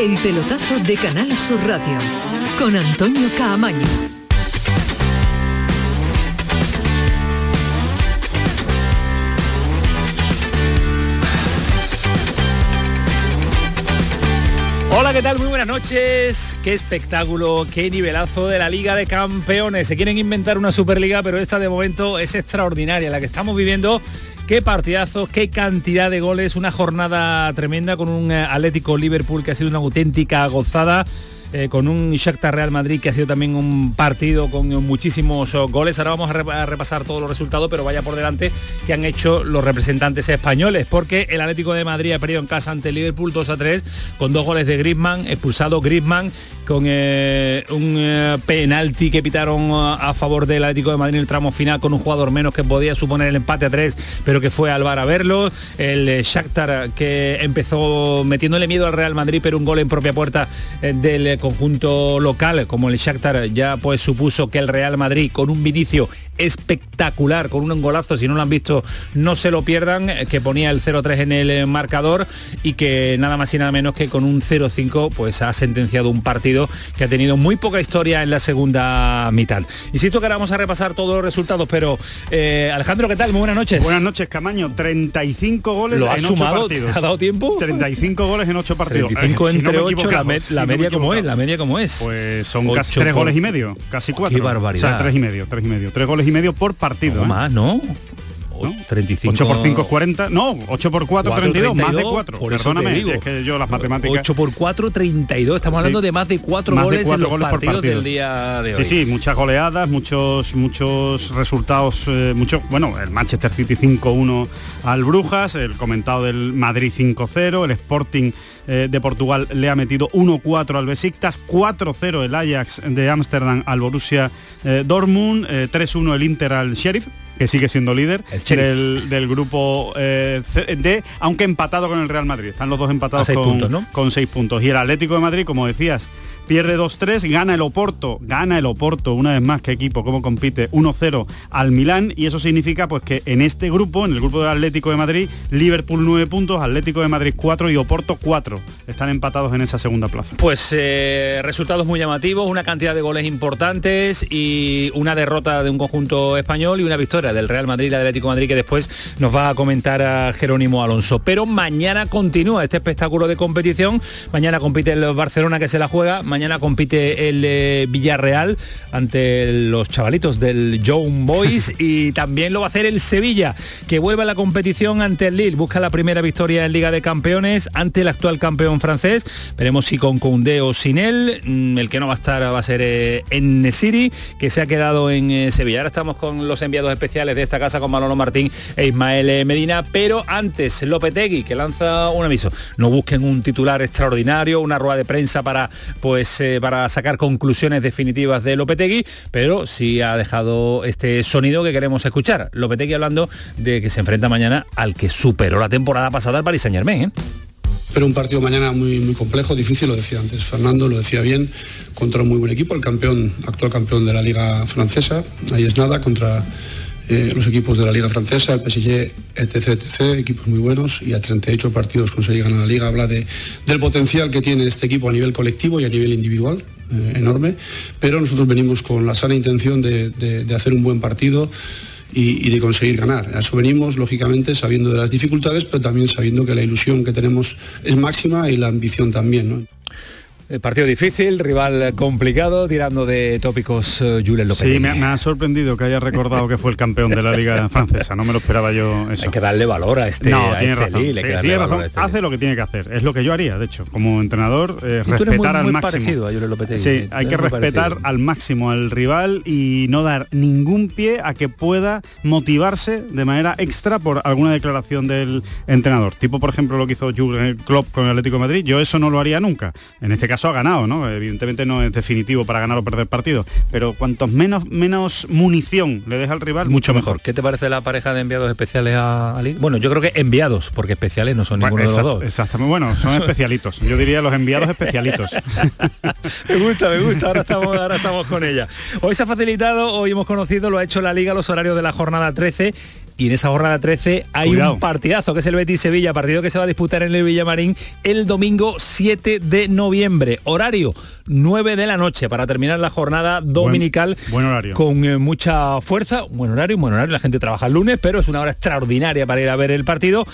El pelotazo de Canal Sur Radio con Antonio Caamaño. Hola, ¿qué tal? Muy buenas noches. Qué espectáculo, qué nivelazo de la Liga de Campeones. Se quieren inventar una Superliga, pero esta de momento es extraordinaria, la que estamos viviendo. Qué partidazo, qué cantidad de goles, una jornada tremenda con un eh, Atlético Liverpool que ha sido una auténtica gozada. Eh, con un Shakhtar Real Madrid que ha sido también un partido con muchísimos oh, goles. Ahora vamos a, re- a repasar todos los resultados, pero vaya por delante que han hecho los representantes españoles, porque el Atlético de Madrid ha perdido en casa ante Liverpool 2 a 3 con dos goles de Griezmann, expulsado Griezmann con eh, un eh, penalti que pitaron a, favor del Atlético de Madrid en el tramo final con un jugador menos que podía suponer el empate a 3, pero que fue al VAR a verlo. El eh, Shakhtar que empezó metiéndole miedo al Real Madrid, pero un gol en propia puerta eh, del eh, conjunto local, como el Shakhtar ya pues supuso que el Real Madrid con un vinicio espectacular, con un golazo, si no lo han visto, no se lo pierdan, eh, que ponía el 0-3 en el eh, marcador y que nada más y nada menos que con un 0-5 pues ha sentenciado un partido que ha tenido muy poca historia en la segunda mitad. Insisto que ahora vamos a repasar todos los resultados, pero eh, Alejandro, ¿qué tal? Muy buenas noches. Buenas noches, Camaño. 35 goles ¿Lo en 8 sumado? partidos. ¿Te ha dado tiempo? 35 goles en 8 partidos. 35 Eh, si entre me 8, la, si no me media como es, la media como es. Pues son Ocho casi 3 por- goles y medio, casi 4. Qué barbaridad. O sea, 3 y medio, 3 y medio. 3 goles y medio por partido. No ¿eh? más, ¿no? ¿No? 35 8 por 5 es 40. No, 8 por 4, 32, más de 32, 4. por Perdóname, digo. si es que yo las matemáticas... 8 por 4, 32. Estamos Sí. hablando de más de 4 Más de goles en cuatro los goles por partidos partido. del día de Sí, hoy. sí, muchas goleadas, muchos muchos resultados, eh, muchos, bueno, el Manchester City 5-1 al Brujas, el comentado del Madrid 5-0, el Sporting eh, de Portugal le ha metido 1-4 al Besiktas, 4-0 el Ajax de Ámsterdam al Borussia eh, Dortmund, eh, 3-1 el Inter al Sheriff que sigue siendo líder del, del grupo eh, D, aunque empatado con el Real Madrid. Están los dos empatados A seis con, puntos, ¿no? con seis puntos. Y el Atlético de Madrid, como decías, pierde 2-3, gana el Oporto, gana el Oporto, una vez más que equipo, cómo compite, 1-0 al Milán, y eso significa pues que en este grupo, en el grupo del Atlético de Madrid, Liverpool 9 puntos, Atlético de Madrid 4 y Oporto 4. Están empatados en esa segunda plaza. Pues eh, resultados muy llamativos, una cantidad de goles importantes y una derrota de un conjunto español y una victoria del Real Madrid Atlético de Madrid que después nos va a comentar a Jerónimo Alonso. Pero mañana continúa este espectáculo de competición. Mañana compite el Barcelona que se la juega, compite el eh, Villarreal ante los chavalitos del Young Boys y también lo va a hacer el Sevilla que vuelve a la competición ante el Lille. Busca la primera victoria en Liga de Campeones ante el actual campeón francés. Veremos si con Koundé o sin él. Mm, El que no va a estar va a ser eh, en Nesiri, que se ha quedado en eh, Sevilla. Ahora estamos con los enviados especiales de esta casa, con Manolo Martín e Ismael eh, Medina. Pero antes, Lopetegui, que lanza un aviso. No busquen un titular extraordinario, una rueda de prensa para, pues, eh, para sacar conclusiones definitivas de Lopetegui, pero sí ha dejado este sonido que queremos escuchar. Lopetegui hablando de que se enfrenta mañana al que superó la temporada pasada al Paris Saint Germain. ¿eh? Pero un partido mañana muy, muy complejo, difícil, lo decía antes Fernando, lo decía bien, contra un muy buen equipo, el campeón, actual campeón de la Liga Francesa, ahí es nada, contra eh, los equipos de la Liga Francesa, el PSG, etc, etc, equipos muy buenos y a 38 partidos conseguir ganar la Liga, habla de, del potencial que tiene este equipo a nivel colectivo y a nivel individual, eh, enorme, pero nosotros venimos con la sana intención de, de- hacer un buen partido y, de conseguir ganar. A eso venimos, lógicamente, sabiendo de las dificultades, pero también sabiendo que la ilusión que tenemos es máxima y la ambición también. El partido difícil, rival complicado, tirando de tópicos eh, Julen Lopetegui. Sí, me, me ha sorprendido que haya recordado que fue el campeón de la Liga Francesa. No me lo esperaba yo eso. Hay que darle valor a este, no, a tiene este razón. Sí, tiene a este Hace lo que tiene que hacer. Es lo que yo haría, de hecho, como entrenador, eh, respetar muy- al muy máximo. a. Sí, hay que respetar parecido. al máximo al rival y no dar ningún pie a que pueda motivarse de manera extra por alguna declaración del entrenador. Tipo, por ejemplo, lo que hizo Jurgen Klopp con el Atlético de Madrid. Yo eso no lo haría nunca. En este caso ha ganado, ¿no? Evidentemente no es definitivo para ganar o perder partido, pero cuantos menos menos munición le deja al rival, Mucho mejor. ¿Qué te parece la pareja de enviados especiales a? Bueno, yo creo que enviados, porque especiales no son Bueno, ninguno de los dos. Exactamente, bueno, son especialitos. Yo diría los enviados especialitos. Me gusta, me gusta, ahora estamos, ahora estamos con ella. Hoy se ha facilitado, hoy hemos conocido, lo ha hecho la Liga, los horarios de la jornada 13 y en esa jornada 13 hay un partidazo que es el Betis Sevilla, partido que se va a disputar en el Villamarín el domingo 7 de noviembre. Horario 9 de la noche para terminar la jornada dominical buen, horario. con eh, mucha fuerza. Buen horario, buen horario. La gente trabaja el lunes, pero es una hora extraordinaria para ir a ver el partido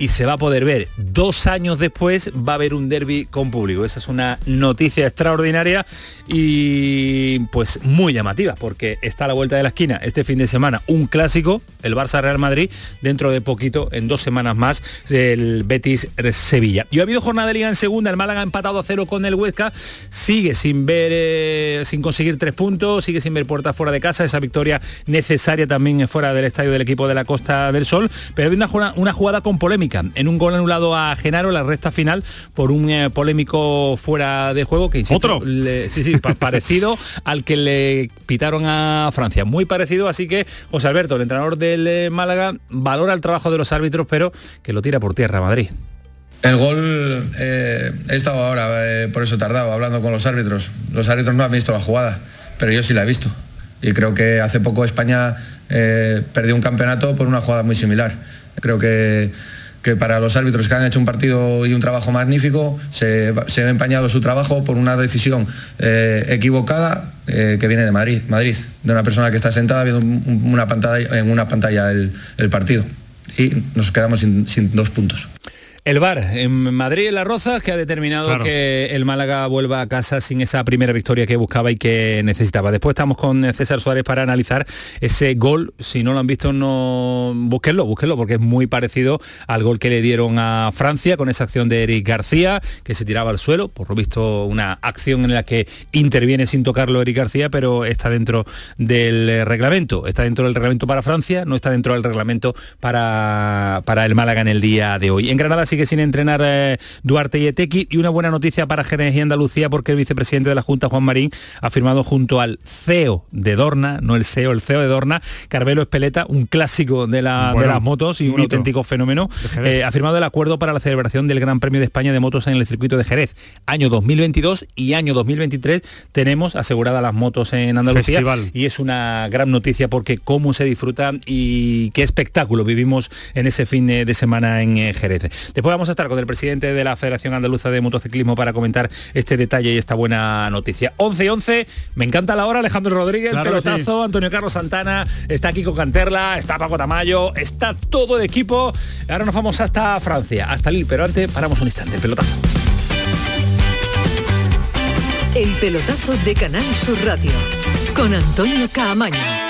y se va a poder ver. Dos años después va a haber un derby con público. Esa es una noticia extraordinaria y pues muy llamativa, porque está a la vuelta de la esquina este fin de semana un clásico, el Barça Real Madrid, dentro de poquito, en dos semanas más, el Betis Sevilla. Y ha habido jornada de liga en segunda, el Málaga empatado a cero con el Huesca, sigue sin ver, eh, sin conseguir tres puntos, sigue sin ver puertas fuera de casa, esa victoria necesaria también fuera del estadio del equipo de la Costa del Sol, pero hay una, una jugada con polémica en un gol anulado a Genaro la recta final por un eh, polémico fuera de juego que insisto, ¿Otro? sí, sí, parecido al que le pitaron a Francia, muy parecido, así que José Alberto, el entrenador del eh, Málaga, valora el trabajo de los árbitros, pero que lo tira por tierra Madrid. El gol, eh, he estado ahora, por eso he tardado, hablando con los árbitros. Los árbitros no han visto la jugada, pero yo sí la he visto. Y creo que hace poco España perdió un campeonato por una jugada muy similar. Creo que que para los árbitros que han hecho un partido y un trabajo magnífico, se, se ha empañado su trabajo por una decisión eh, equivocada eh, que viene de Madrid, Madrid, de una persona que está sentada viendo una pantalla, en una pantalla el, partido. Y nos quedamos sin dos puntos. El VAR en Madrid, en La Roza, que ha determinado que el Málaga vuelva a casa sin esa primera victoria que buscaba y que necesitaba. Después estamos con César Suárez para analizar ese gol. Si no lo han visto, no búsquenlo, búsquenlo, porque es muy parecido al gol que le dieron a Francia con esa acción de Eric García, que se tiraba al suelo. Por lo visto, una acción en la que interviene sin tocarlo Eric García, pero está dentro del reglamento. Está dentro del reglamento para Francia, no está dentro del reglamento para, para el Málaga en el día de hoy. En Granada sigue sin entrenar eh, Duarte y Etequi y una buena noticia para Jerez y Andalucía porque el vicepresidente de la Junta, Juan Marín, ha firmado junto al CEO de Dorna, no el CEO, el CEO de Dorna, Carmelo Espeleta, un clásico de, las motos y un auténtico fenómeno, eh, ha firmado el acuerdo para la celebración del Gran Premio de España de motos en el circuito de Jerez. Año 2022 y año 2023 tenemos aseguradas las motos en Andalucía. Y es una gran noticia porque cómo se disfruta y qué espectáculo vivimos en ese fin de semana en eh, Jerez. Después vamos a estar con el presidente de la Federación Andaluza de Motociclismo para comentar este detalle y esta buena noticia. 11 y 11, me encanta la hora, Alejandro Rodríguez, pelotazo, Antonio Carlos Santana, está Kiko Canterla, está Paco Tamayo, está todo el equipo. Ahora nos vamos hasta Francia, hasta Lille, pero antes paramos un instante, el pelotazo. El pelotazo de Canal Sur Radio con Antonio Caamaño.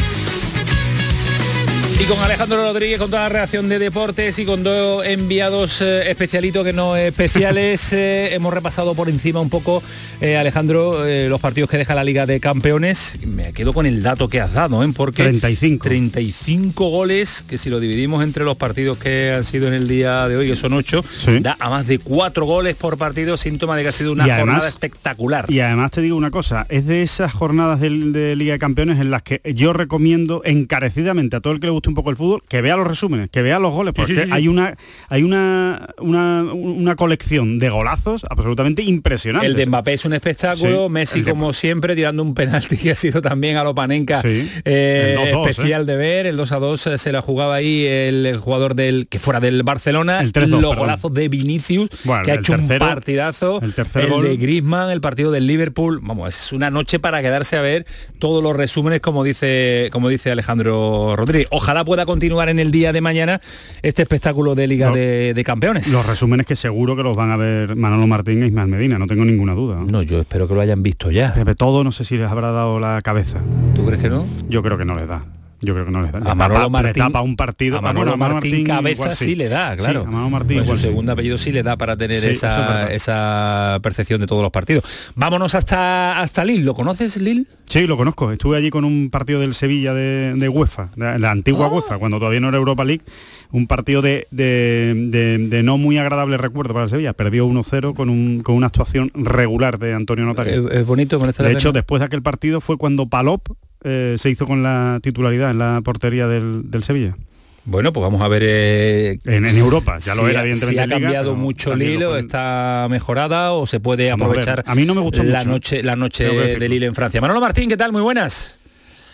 Y con Alejandro Rodríguez, con toda la reacción de deportes y con dos enviados eh, especialitos que no especiales, eh, hemos repasado por encima un poco, eh, Alejandro, eh, los partidos que deja la Liga de Campeones. Me quedo con el dato que has dado, ¿eh? porque 35. 35 goles, que si lo dividimos entre los partidos que han sido en el día de hoy, que son 8, Sí. da a más de 4 goles por partido, síntoma de que ha sido una Y además- jornada espectacular. Y además te digo una cosa, es de esas jornadas del- de, Liga de Campeones en las que yo recomiendo encarecidamente a todo el que le guste un poco el fútbol que vea los resúmenes, que vea los goles, porque sí, sí, sí. hay una hay una, una una colección de golazos absolutamente impresionante. El de Mbappé es un espectáculo, Messi el de- como siempre tirando un penalti que ha sido también a lo Panenka eh, el 2-2, especial de ver, el 2 a 2 eh, se la jugaba ahí el jugador del que fuera del Barcelona, El 3-2, los perdón. golazos de Vinicius Bueno, que ha el hecho tercero- un partidazo, el tercer gol. de Griezmann, el partido del Liverpool, vamos, es una noche para quedarse a ver todos los resúmenes como dice como dice Alejandro Rodríguez. Ojalá pueda continuar en el día de mañana este espectáculo de Liga de, de Campeones. Los resúmenes que seguro que los van a ver Manolo Martín e Ismael Medina, no tengo ninguna duda. No, yo espero que lo hayan visto ya. Sobre todo no sé si les habrá dado la cabeza. ¿Tú crees que no? Yo creo que no les da. Yo creo que no les da. A Le Manolo le Martín tapa un partido. A Manolo, Ah, bueno, Martín, cabeza igual sí. le da, claro. Sí, a Manolo Martín Pues igual su sí. segundo apellido sí le da para tener Sí, eso es esa, esa percepción de todos los partidos. Vámonos hasta hasta Lille. ¿Lo conoces, Lille? Sí, lo conozco. Estuve allí con un partido del Sevilla de, de UEFA, de la antigua Ah. UEFA, cuando todavía no era Europa League. Un partido de, de- no muy agradable recuerdo para el Sevilla. Perdió 1-0 con, un- con una actuación regular de Antonio Notario. Es, es bonito, de hecho, después de aquel partido fue cuando Palop eh, se hizo con la titularidad en la portería del, del Sevilla. Bueno, pues vamos a ver eh, En- en Europa, ya lo si era, evidentemente, Si ha Liga, cambiado mucho también lo Lille, o fue en- está mejorada o se puede a aprovechar A mí no me gustó la mucho. noche la noche Tengo que de decirlo. Lille en Francia. Manolo Martín, ¿qué tal? Muy buenas.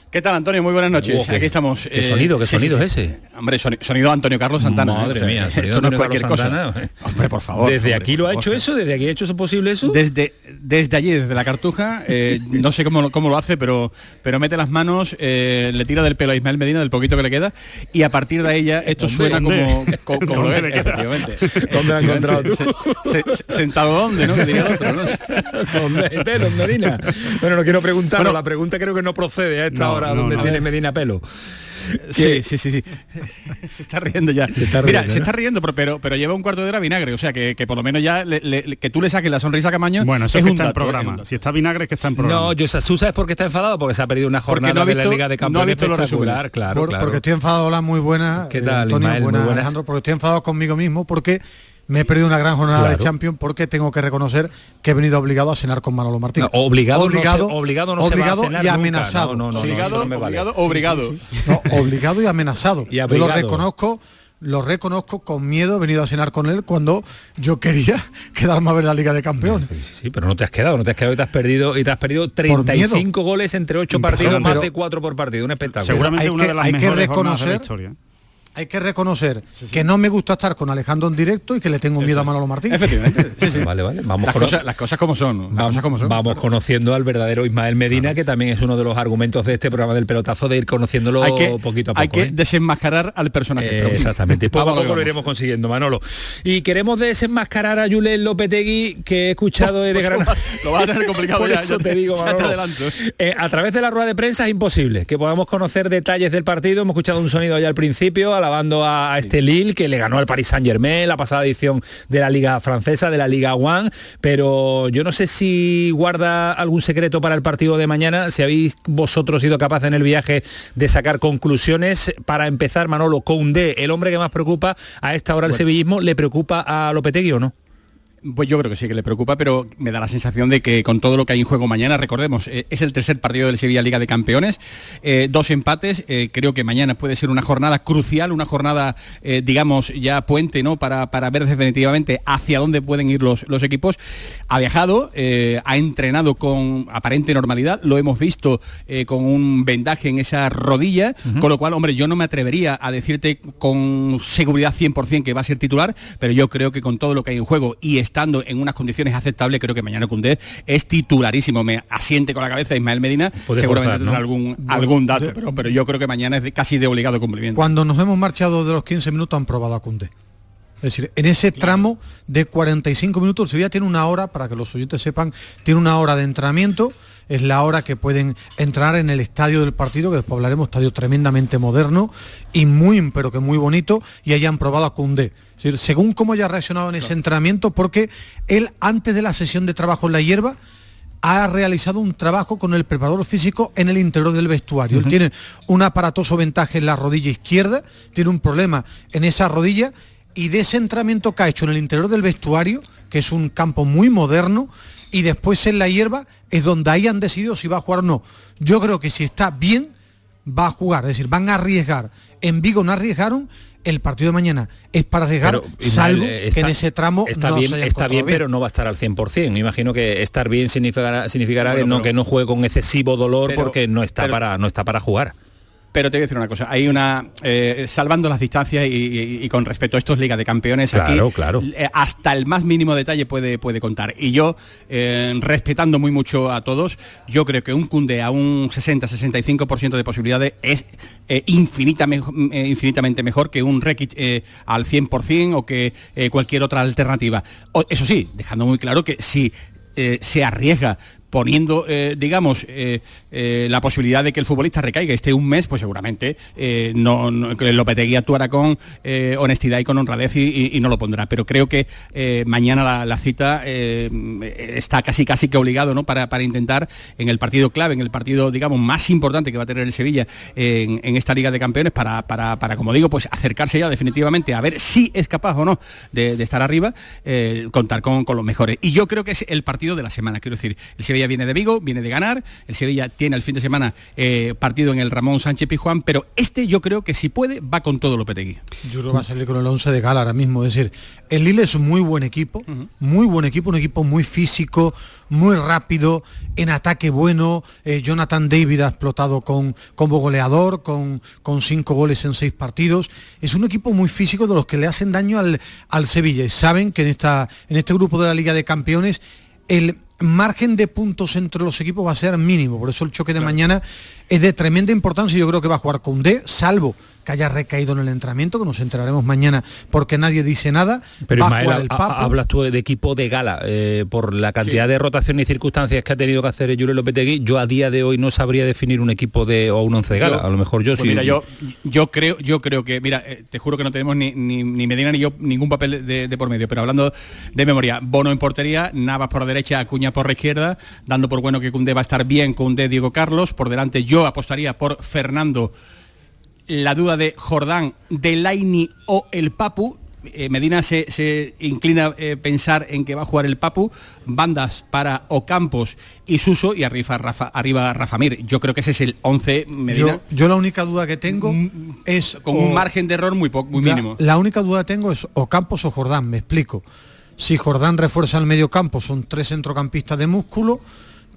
¿Qué tal, Antonio? Muy buenas noches. Wow, qué- Aquí estamos. qué sonido, qué sí, sonido es sí. ese. Hombre, soni- sonido Antonio Carlos Santana. ¿eh? Madre O sea, mía, esto no es cualquier Carlos cosa. Santana. Hombre, por favor. ¿Desde hombre, aquí lo ha hecho eso? ¿Desde aquí ha hecho eso posible eso? Desde, desde allí, desde la cartuja, eh, no sé cómo, lo- cómo lo hace, pero, pero mete las manos, eh, le tira del pelo a Ismael Medina, del poquito que le queda, y a partir de ella esto suena como, ¿Dónde? co- como, lo efectivamente. ¿Dónde ha encontrado tú? Se- se- sentado dónde, ¿no? Que diría el otro, ¿no? ¿Dónde Medina? Bueno, no quiero preguntar, Bueno, la pregunta creo que no procede a esta no, hora no, donde no. tiene Medina pelo. Sí, sí, sí, sí. se está riendo ya. está Mira, riendo, se está riendo, pero, pero, pero lleva un cuarto de hora vinagre, o sea que, que por lo menos ya le- le- que tú le saques la sonrisa a Camaño. Bueno, eso es, es que un está en dato, ¿eh? programa. Es. Si está vinagre es que está en programa. No, yo ¿tú sabes por qué está enfadado? Porque se ha perdido una Porque jornada no ha de la visto- Liga de no ha Campeones visto espectacular, claro, Por- claro. Porque estoy enfadado, hola, muy buena. ¿Qué tal, Antonio, Ismael? Buena, buenas. Alejandro, porque estoy enfadado conmigo mismo porque me he perdido una gran jornada Claro. de Champions porque tengo que reconocer que he venido obligado a cenar con Manolo Martín. No, obligado no se- obligado no se va a obligado cenar y nunca. amenazado. No, no, no, Sí, no, sí, eso no sí. me vale. Obligado, obligado. No, obligado y amenazado. Y yo lo reconozco, lo reconozco con miedo, he venido a cenar con él cuando yo quería quedarme a ver la Liga de Campeones. Sí, sí, pero no te has quedado, no te has quedado y te has perdido y te has perdido 35 goles entre 8 partidos, Pero- más de 4 por partido, un espectáculo. Seguramente hay una que- de las hay que de la reconocer- historia. Hay que reconocer que no me gusta estar con Alejandro en directo y que le tengo miedo a Manolo Martín. Efectivamente. Sí, sí. Vale, vale, vamos Las con- cosas, las cosas como son. Las Vamos, cosas como son. vamos conociendo al verdadero Ismael Medina, que también es uno de los argumentos de este programa del pelotazo de ir conociéndolo hay que, poquito a poco. hay que ¿eh? desenmascarar al personaje. Eh, exactamente, y poco a a poco lo iremos consiguiendo, Manolo. Y queremos desenmascarar a Julen Lopetegui, que he escuchado de Pues Granada. Lo vas a tener complicado Por ya, eso ya te digo, ya te Manolo. adelanto. Eh, a través de la rueda de prensa es imposible que podamos conocer detalles del partido. Hemos escuchado un sonido ya al principio, alabando a, a este Lille, que le ganó al Paris Saint Germain, la pasada edición de la Liga Francesa, de la Liga One, pero yo no sé si guarda algún secreto para el partido de mañana, si habéis vosotros sido capaces en el viaje de sacar conclusiones. Para empezar, Manolo, Koundé, el hombre que más preocupa a esta hora el Bueno. sevillismo, ¿le preocupa a Lopetegui o no? Pues yo creo que sí que le preocupa, pero me da la sensación de que con todo lo que hay en juego mañana, recordemos, eh, es el tercer partido del Sevilla Liga de Campeones, eh, dos empates, eh, creo que mañana puede ser una jornada crucial, una jornada, digamos, ya puente, ¿no? Para, para ver definitivamente hacia dónde pueden ir los, los equipos. Ha viajado, ha entrenado con aparente normalidad, lo hemos visto con un vendaje en esa rodilla, con lo cual, hombre, yo no me atrevería a decirte con seguridad 100% que va a ser titular, pero yo creo que con todo lo que hay en juego y estando en unas condiciones aceptables, creo que mañana Cundé es titularísimo. Me asiente con la cabeza Ismael Medina, Puede seguramente forzar, ¿no? tendrá algún, algún dato, pero, pero yo creo que mañana es de- casi de obligado cumplimiento. Cuando nos hemos marchado de los 15 minutos han probado a Cundé. Es decir, en ese tramo de 45 minutos, el Sevilla tiene una hora, para que los oyentes sepan, tiene una hora de entrenamiento es la hora que pueden entrar en el estadio del partido, que después hablaremos, estadio tremendamente moderno y muy, pero que muy bonito, y hayan probado a Cundé. Decir, según cómo haya reaccionado en ese entrenamiento, porque él antes de la sesión de trabajo en la hierba, ha realizado un trabajo con el preparador físico en el interior del vestuario. Él tiene un aparatoso ventaje en la rodilla izquierda, tiene un problema en esa rodilla y de ese entrenamiento que ha hecho en el interior del vestuario, que es un campo muy moderno, y después en la hierba es donde hayan decidido si va a jugar o no. Yo creo que si está bien, va a jugar, es decir, van a arriesgar. En Vigo no arriesgaron, el partido de mañana es para arriesgar, Pero, Ismael, salvo que en ese tramo está no bien, se está bien, pero no va a estar al 100%. Me imagino que estar bien significará, significará Bueno, que, no, pero- que no juegue con excesivo dolor Pero- porque no está, pero- para, no está para jugar. Pero te voy a decir una cosa, hay una, eh, salvando las distancias y, y- y con respecto a estos Ligas de Campeones, Claro, aquí claro. eh, hasta el más mínimo detalle puede, puede contar. Y yo, eh, respetando muy mucho a todos, yo creo que un Cunde a un 60-65% de posibilidades es eh, infinita infinitamente mejor que un Rekit al 100% o que cualquier otra alternativa. O- eso sí, dejando muy claro que si eh, se arriesga poniendo, eh, digamos, eh, eh, la posibilidad de que el futbolista recaiga esté un mes, pues seguramente no, no- actuará con honestidad y con honradez y, no lo pondrá. Pero creo que mañana la, cita está casi casi que obligado ¿no? para, para intentar en el partido clave, en el partido, digamos, más importante que va a tener el Sevilla en, esta Liga de Campeones, para, para, para, como digo, pues acercarse ya definitivamente a ver si es capaz o no de, estar arriba, contar con, con los mejores. Y yo creo que es el partido de la semana, quiero decir, el Sevilla viene de Vigo, viene de ganar, el Sevilla tiene el fin de semana eh, partido en el Ramón Sánchez Pizjuán, pero este yo creo que si puede va con todo Lopetegui. Yo creo que va a salir con el 11 de gala ahora mismo. Es decir, el Lille es un muy buen equipo, muy buen equipo, un equipo muy físico, muy rápido, en ataque bueno. Eh, Jonathan David ha explotado con, como goleador, con, con cinco goles en seis partidos. Es un equipo muy físico de los que le hacen daño al, al Sevilla. Y saben que en, esta, en este grupo de la Liga de Campeones el margen de puntos entre los equipos va a ser mínimo, por eso el choque de mañana es de tremenda importancia y yo creo que va a jugar con D, salvo que haya recaído en el entrenamiento, que nos enteraremos mañana porque nadie dice nada. Pero Ismael, jugar el ha- Papu. ha- hablas tú de equipo de gala, eh, por la cantidad de rotaciones y circunstancias que ha tenido que hacer Julio Lopetegui, yo a día de hoy no sabría definir un equipo de o un once de gala. Yo- a lo mejor yo pues sí. Mira, yo, yo creo, yo creo que, mira, eh, te juro que no tenemos ni, ni, ni Medina ni yo ningún papel de, de por medio, pero hablando de memoria, Bono en portería, Navas por la derecha, Acuña por la izquierda, dando por bueno que Cundé va a estar bien, Cundé Diego Carlos, por delante yo apostaría por Fernando, la duda de Jordán, Delaini o el Papu. Eh, Medina se, se inclina a pensar en que va a jugar el Papu, bandas para Ocampos y Suso y arriba Rafa, arriba Rafa Mir. Yo creo que ese es el 11 Medina. Yo, yo la única duda que tengo es... con o- un margen de error muy, po- muy la, mínimo. la única duda que tengo es o Campos o Jordán, me explico. Si Jordán refuerza el medio campo, son tres centrocampistas de músculo,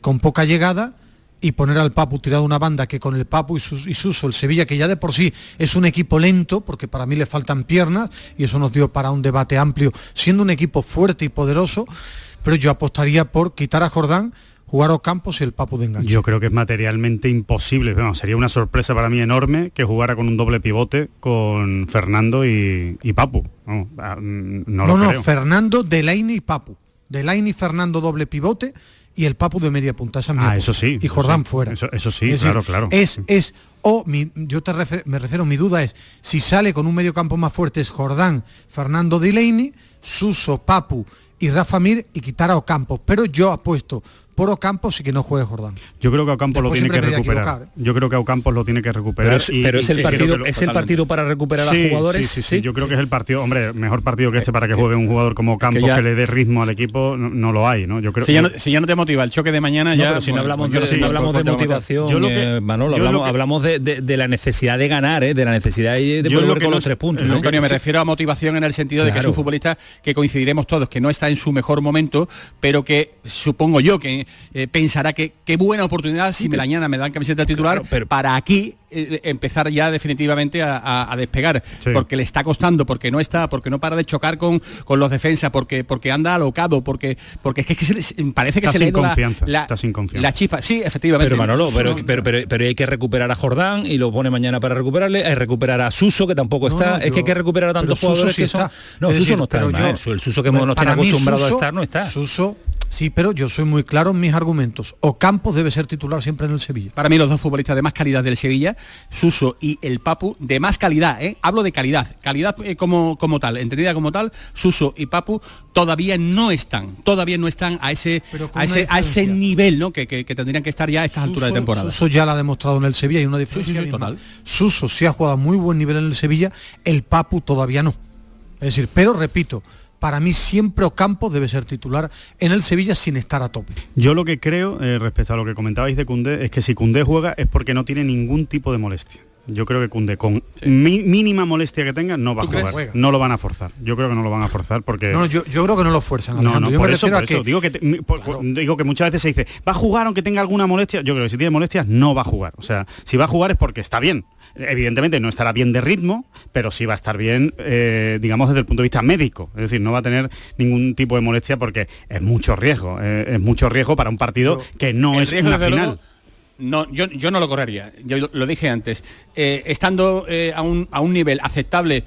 con poca llegada, y poner al Papu tirado una banda que con el Papu y, Sus- y Suso, el Sevilla, que ya de por sí es un equipo lento, porque para mí le faltan piernas, y eso nos dio para un debate amplio, siendo un equipo fuerte y poderoso, pero yo apostaría por quitar a Jordán, jugar a Campos y el Papu de enganche. Yo creo que es materialmente imposible. Bueno, sería una sorpresa para mí enorme que jugara con un doble pivote con Fernando y, y Papu. No, ah, mm, no No, lo no, creo. Fernando, Delaine y Papu. Delaine, Fernando doble pivote y el Papu de media punta. Esa es Ah, eso sí, Y Jordán fuera. Eso- eso sí, Es decir, claro, claro. Es, es, o mi- yo te refer- me refiero, mi duda es, si sale con un medio campo más fuerte es Jordán, Fernando Delaney, Suso, Papu y Rafa Mir y quitar a Ocampos. Pero yo apuesto por Ocampos y que no juegue Jordán. Yo creo que Ocampos lo Después tiene que recuperar. equivocar, Yo creo que Ocampos lo tiene que recuperar. Pero es- y- pero y es el sí, partido- lo- es el partido para recuperar a jugadores, Sí, sí, sí, ¿sí? Yo creo que es el partido, hombre, mejor partido que este para que juegue un jugador como Ocampos que, ya- le dé ritmo al equipo, no, no lo hay, ¿no? Yo creo Si ya, no, si ya no te motiva el choque de mañana, No, ya. pero si no hablamos, pues yo de, sí, no hablamos pues de motivación, Yo lo que- eh, Manolo, yo lo hablamos, que- hablamos de, de- de la necesidad de ganar, eh, de la necesidad de, lo volver con los es- tres puntos. lo Antonio, me refiero a motivación en el sentido de que es un futbolista que coincidiremos todos, que no está en su mejor momento, pero que supongo yo que eh, pensará que qué buena oportunidad si mañana me dan camiseta titular para aquí eh, empezar ya definitivamente a, a- a despegar, Sí. porque le está costando, porque no está, porque no para de chocar con, con los defensas, porque, porque anda alocado, porque, porque es que, se parece que Está se le sin la- confianza, la, está sin confianza. la chispa. Sí, efectivamente. Pero Manolo, pero, no- pero, pero, pero hay que recuperar a Jordán y lo pone mañana para recuperarle, hay que recuperar a Suso, que tampoco No, está, no, es que hay que recuperar a pero tantos Suso jugadores sí que son. está. No, Es Suso decir, no está, pero yo- el Suso que nos tiene acostumbrado a estar no está. Suso Sí, pero yo soy muy claro en mis argumentos. O Campos debe ser titular siempre en el Sevilla. Para mí los dos futbolistas de más calidad del Sevilla, Suso y el Papu, de más calidad, ¿eh? hablo de calidad, calidad eh, como, como tal, entendida como tal, Suso y Papu todavía no están, todavía no están a ese, a ese, a ese nivel ¿no? que, que, que tendrían que estar ya a estas alturas de temporada. Suso ya lo ha demostrado en el Sevilla y una diferencia total. Suso sí ha jugado a muy buen nivel en el Sevilla, el Papu todavía no. Es decir, pero repito, para mí siempre Ocampo debe ser titular en el Sevilla sin estar a tope. Yo lo que creo, eh, respecto a lo que comentabais de Cundé, es que si Cundé juega es porque no tiene ningún tipo de molestia. Yo creo que Cundé, con mi- mínima molestia que tenga, no va a jugar. No lo van a forzar. Yo creo que no lo van a forzar porque... No, yo, yo creo que no lo fuerzan. No, Alejandro. no, yo por me eso, por que. Digo que, te- por- digo que muchas veces se dice, va a jugar aunque tenga alguna molestia. Yo creo que si tiene molestias no va a jugar. O sea, si va a jugar es porque está bien. Evidentemente no estará bien de ritmo, pero sí va a estar bien, eh, digamos, desde el punto de vista médico. Es decir, no va a tener ningún tipo de molestia porque es mucho riesgo. eh, es mucho riesgo para un partido que no es una final. luego, no, yo, yo no lo correría. Yo lo, dije antes. Eh, estando a, un, a un nivel aceptable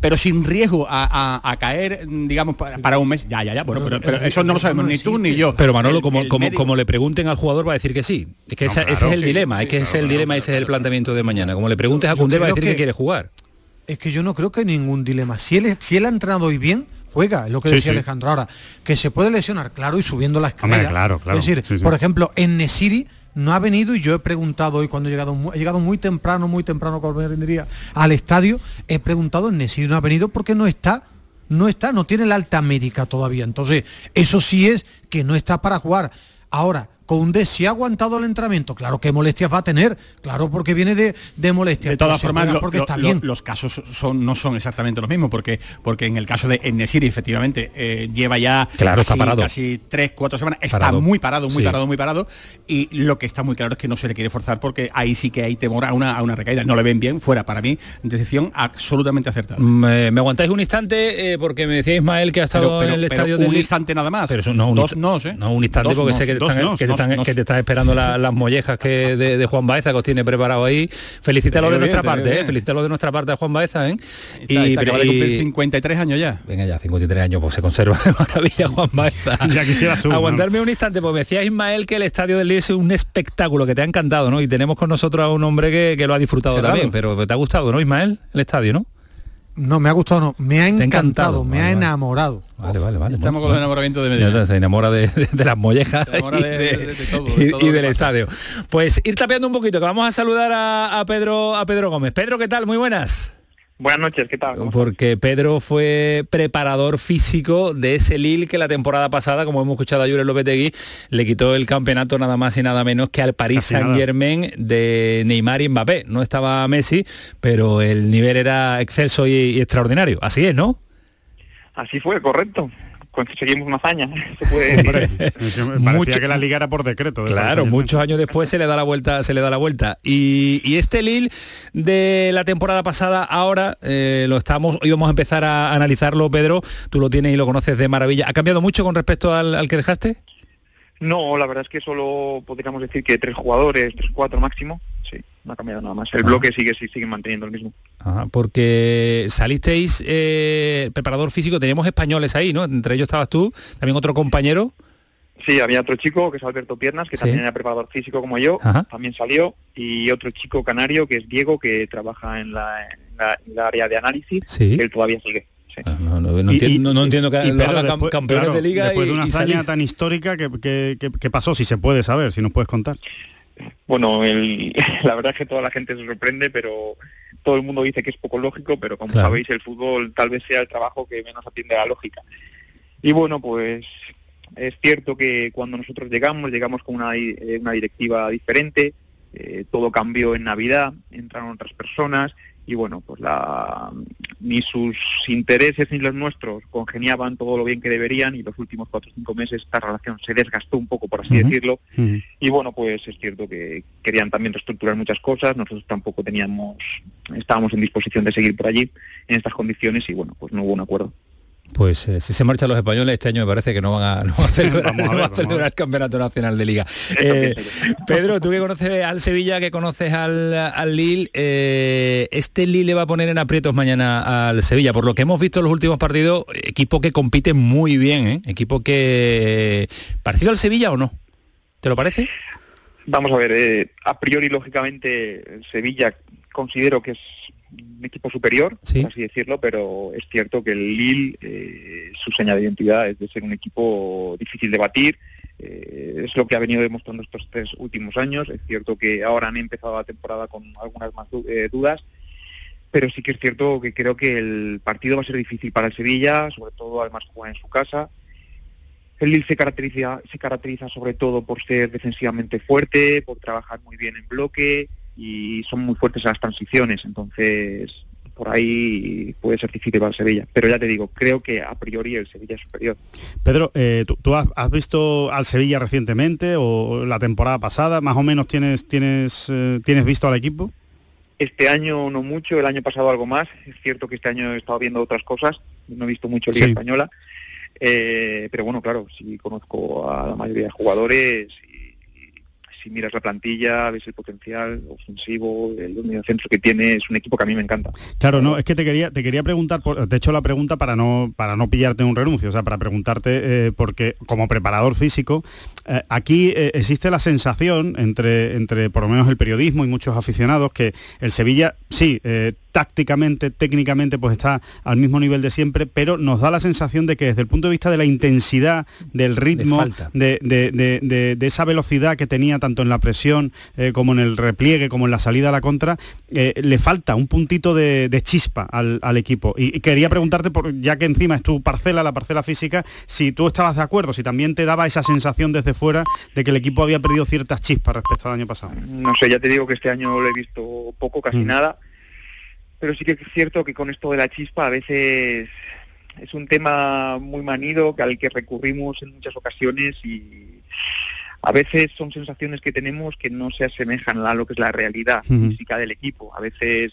pero sin riesgo a, a- a caer, digamos, para, para un mes. Ya, ya, ya. Bueno, pero, pero eso no lo sabemos ni tú ni yo. Pero Manolo, El- como, el como, como le pregunten al jugador va a decir que sí. Es que No, esa- claro, ese es el sí, dilema, es que ese es el dilema, ese es el planteamiento de mañana. Como le preguntes a Cundé va a decir que, que- quiere jugar. Es que yo no creo que hay ningún dilema. Si él, si él ha entrenado hoy bien, juega, es lo que Sí, decía sí. Alejandro. Ahora, que se puede lesionar, claro, y subiendo la escalera. Hombre, claro, claro. Es decir, Sí, sí. por ejemplo, en Nesiri no ha venido y yo he preguntado hoy cuando he llegado, he llegado muy temprano, muy temprano, como me rendiría, al estadio, he preguntado, en Nesiri no ha venido porque no está. No está, no tiene la alta médica todavía. Entonces, eso sí es que no está para jugar. Ahora, Koundé si ha aguantado el entrenamiento, claro que molestias va a tener, claro porque viene de, de molestias. De todas formas, lo- porque lo- está lo- bien. los casos son, no son exactamente los mismos, porque, porque en el caso de Enesiri, efectivamente, eh, lleva ya Claro, está casi, parado. casi tres, cuatro semanas, está Parado. muy parado, muy Sí. parado, muy parado, y lo que está muy claro es que no se le quiere forzar porque ahí sí que hay temor a una, a una recaída. No le ven bien, fuera, para mí, decisión absolutamente acertada. Me, me aguantáis un instante eh, porque me decía Ismael que ha estado Pero- pero- en el pero estadio un del instante nada más. Pero eso no un Dos insta- nos, ¿eh? No un instante Dos porque nos, sé que están, nos, que están- nos. que te están esperando la- las mollejas que de, de Juan Baeza que os tiene preparado ahí. Felicítalo de nuestra bien, parte, eh, felicítalo de nuestra parte a Juan Baeza, ¿eh? Está- está, acaba de cumplir y- 53 años ya. Venga ya, 53 años, pues se conserva de maravilla Juan Baeza. Ya quisieras tú, ¿no? Aguantarme un instante, pues me decía Ismael que el estadio del Leeds es un espectáculo que te ha encantado, ¿no? Y tenemos con nosotros a un hombre que, que lo ha disfrutado también, pero te ha gustado, ¿no, Ismael? El estadio, ¿no? No, me ha gustado, no, me ha encantado, encantado, me vale, ha enamorado. Vale, vale, vale. Estamos con los enamoramientos de Medina. se enamora de, de- de las mollejas Se enamora y, de- todo, todo del pasa. estadio. Pues ir tapeando un poquito, que vamos a saludar a, a Pedro a Pedro Gómez. Pedro, ¿qué tal? Muy buenas. Buenas noches, ¿qué tal? Porque Pedro fue preparador físico de ese Lille que la temporada pasada, como hemos escuchado a Julen Lopetegui, le quitó el campeonato nada más y nada menos que al Paris Casi nada. Saint Germain de Neymar y Mbappé. No estaba Messi, pero el nivel era excelso y, y extraordinario. Así es, ¿no? Así fue, correcto. Conseguimos una hazaña, se puede decir. Hombre, parecía Mucho- que la liga era por decreto. de Paris Claro, muchos años después se le da la vuelta, se le da la vuelta. Y, y este Lille de la temporada pasada, ahora eh, lo estamos, hoy vamos a empezar a analizarlo, Pedro. Tú lo tienes y lo conoces de maravilla. ¿Ha cambiado mucho con respecto al, al que dejaste? No, la verdad es que solo podríamos decir que tres jugadores, tres, cuatro máximo. Sí, no ha cambiado nada más. El bloque sigue, sí, sigue manteniendo el mismo. Ajá, porque salisteis eh, preparador físico, teníamos españoles ahí, ¿no? Entre ellos estabas tú, también otro compañero. Sí, había otro chico que es Alberto Piernas, que Sí. también era preparador físico como yo, Ajá. también salió, y otro chico canario que es Diego, que trabaja en la, en la- en la área de análisis, Sí. que él todavía sigue. sí. No, no, no Y- entiendo, y- no entiendo que y lo Pedro, haga cam- después- campeones claro, de liga después y, de una y hazaña salís. tan histórica que, que- que- que pasó, si se puede saber, si nos puedes contar. Bueno, el- la verdad es que toda la gente se sorprende, pero todo el mundo dice que es poco lógico, pero como Claro. sabéis, el fútbol tal vez sea el trabajo que menos atiende a la lógica. Y bueno, pues es cierto que cuando nosotros llegamos, llegamos con una, eh, una directiva diferente, eh, todo cambió en Navidad, entraron otras personas y bueno, pues la, ni sus intereses ni los nuestros congeniaban todo lo bien que deberían y los últimos cuatro o cinco meses esta relación se desgastó un poco, por así decirlo, y bueno, pues es cierto que querían también reestructurar muchas cosas, nosotros tampoco teníamos, estábamos en disposición de seguir por allí en estas condiciones y bueno, pues no hubo un acuerdo. Pues eh, si se marchan los españoles este año me parece que no van a, no van a celebrar, no van a celebrar el Campeonato Nacional de Liga. Eh, Pedro, tú que conoces al Sevilla, que conoces al, al Lille, eh, este Lille le va a poner en aprietos mañana al Sevilla. Por lo que hemos visto en los últimos partidos, equipo que compite muy bien, ¿eh? equipo que... ¿Parecido al Sevilla o no? ¿Te lo parece? Vamos a ver, a priori, lógicamente, Sevilla considero que es un equipo superior, Sí. por así decirlo, pero es cierto que el Lille, eh, su señal de identidad es de ser un equipo difícil de batir, eh, es lo que ha venido demostrando estos tres últimos años, es cierto que ahora han empezado la temporada con algunas más eh, dudas, pero sí que es cierto que creo que el partido va a ser difícil para el Sevilla, sobre todo además jugar en su casa. El Lille se caracteriza, se caracteriza sobre todo por ser defensivamente fuerte, por trabajar muy bien en bloque y son muy fuertes en las transiciones, entonces por ahí puede ser difícil para el Sevilla. Pero ya te digo, creo que a priori el Sevilla es superior. Pedro, eh, ¿tú, tú has, has visto al Sevilla recientemente o la temporada pasada? ¿Más o menos tienes, tienes, eh, tienes visto al equipo? Este año no mucho, el año pasado algo más. Es cierto que este año he estado viendo otras cosas, no he visto mucho Liga Sí. Española, Eh, pero bueno, claro, sí conozco a la mayoría de jugadores si miras la plantilla, ves el potencial ofensivo, el medio centro que tiene, es un equipo que a mí me encanta. Claro, no, es que te quería, te quería preguntar, por, te he hecho la pregunta para no, para no pillarte un renuncio, o sea, para preguntarte, eh, porque como preparador físico, eh, aquí eh, existe la sensación entre, entre por lo menos el periodismo y muchos aficionados que el Sevilla, sí, eh, tácticamente, técnicamente, pues está al mismo nivel de siempre, pero nos da la sensación de que desde el punto de vista de la intensidad, del ritmo, de, de- de- de- de esa velocidad que tenía tanto en la presión eh, como en el repliegue, como en la salida a la contra, eh, le falta un puntito de, de chispa al, al equipo. Y, y quería preguntarte, por, ya que encima es tu parcela, la parcela física, si tú estabas de acuerdo, si también te daba esa sensación desde fuera de que el equipo había perdido ciertas chispas respecto al año pasado. No sé, ya te digo que este año lo he visto poco, casi Mm. nada, pero sí que es cierto que con esto de la chispa a veces es un tema muy manido al que recurrimos en muchas ocasiones y a veces son sensaciones que tenemos que no se asemejan a lo que es la realidad física del equipo. A veces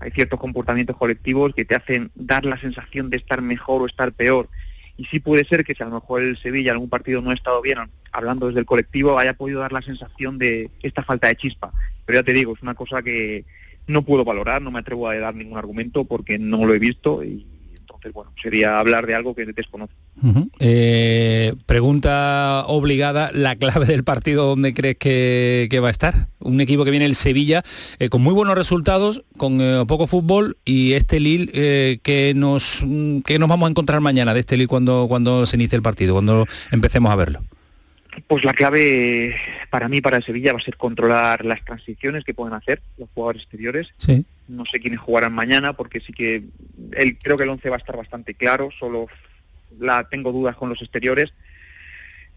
hay ciertos comportamientos colectivos que te hacen dar la sensación de estar mejor o estar peor. Y sí puede ser que si a lo mejor el Sevilla algún partido no ha estado bien, hablando desde el colectivo, haya podido dar la sensación de esta falta de chispa. Pero ya te digo, es una cosa que no puedo valorar, no me atrevo a dar ningún argumento porque no lo he visto y entonces, bueno, sería hablar de algo que desconozco. Ujú. Eh, pregunta obligada, la clave del partido, ¿dónde crees que, que va a estar? Un equipo que viene el Sevilla eh, con muy buenos resultados, con eh, poco fútbol y este Lille que nos mm, que nos vamos a encontrar mañana de este Lille cuando, cuando se inicie el partido, cuando empecemos a verlo. Pues la clave para mí, para el Sevilla, va a ser controlar las transiciones que pueden hacer los jugadores exteriores. Sí. No sé quiénes jugarán mañana porque sí que el, creo que el 11 va a estar bastante claro, solo la tengo dudas con los exteriores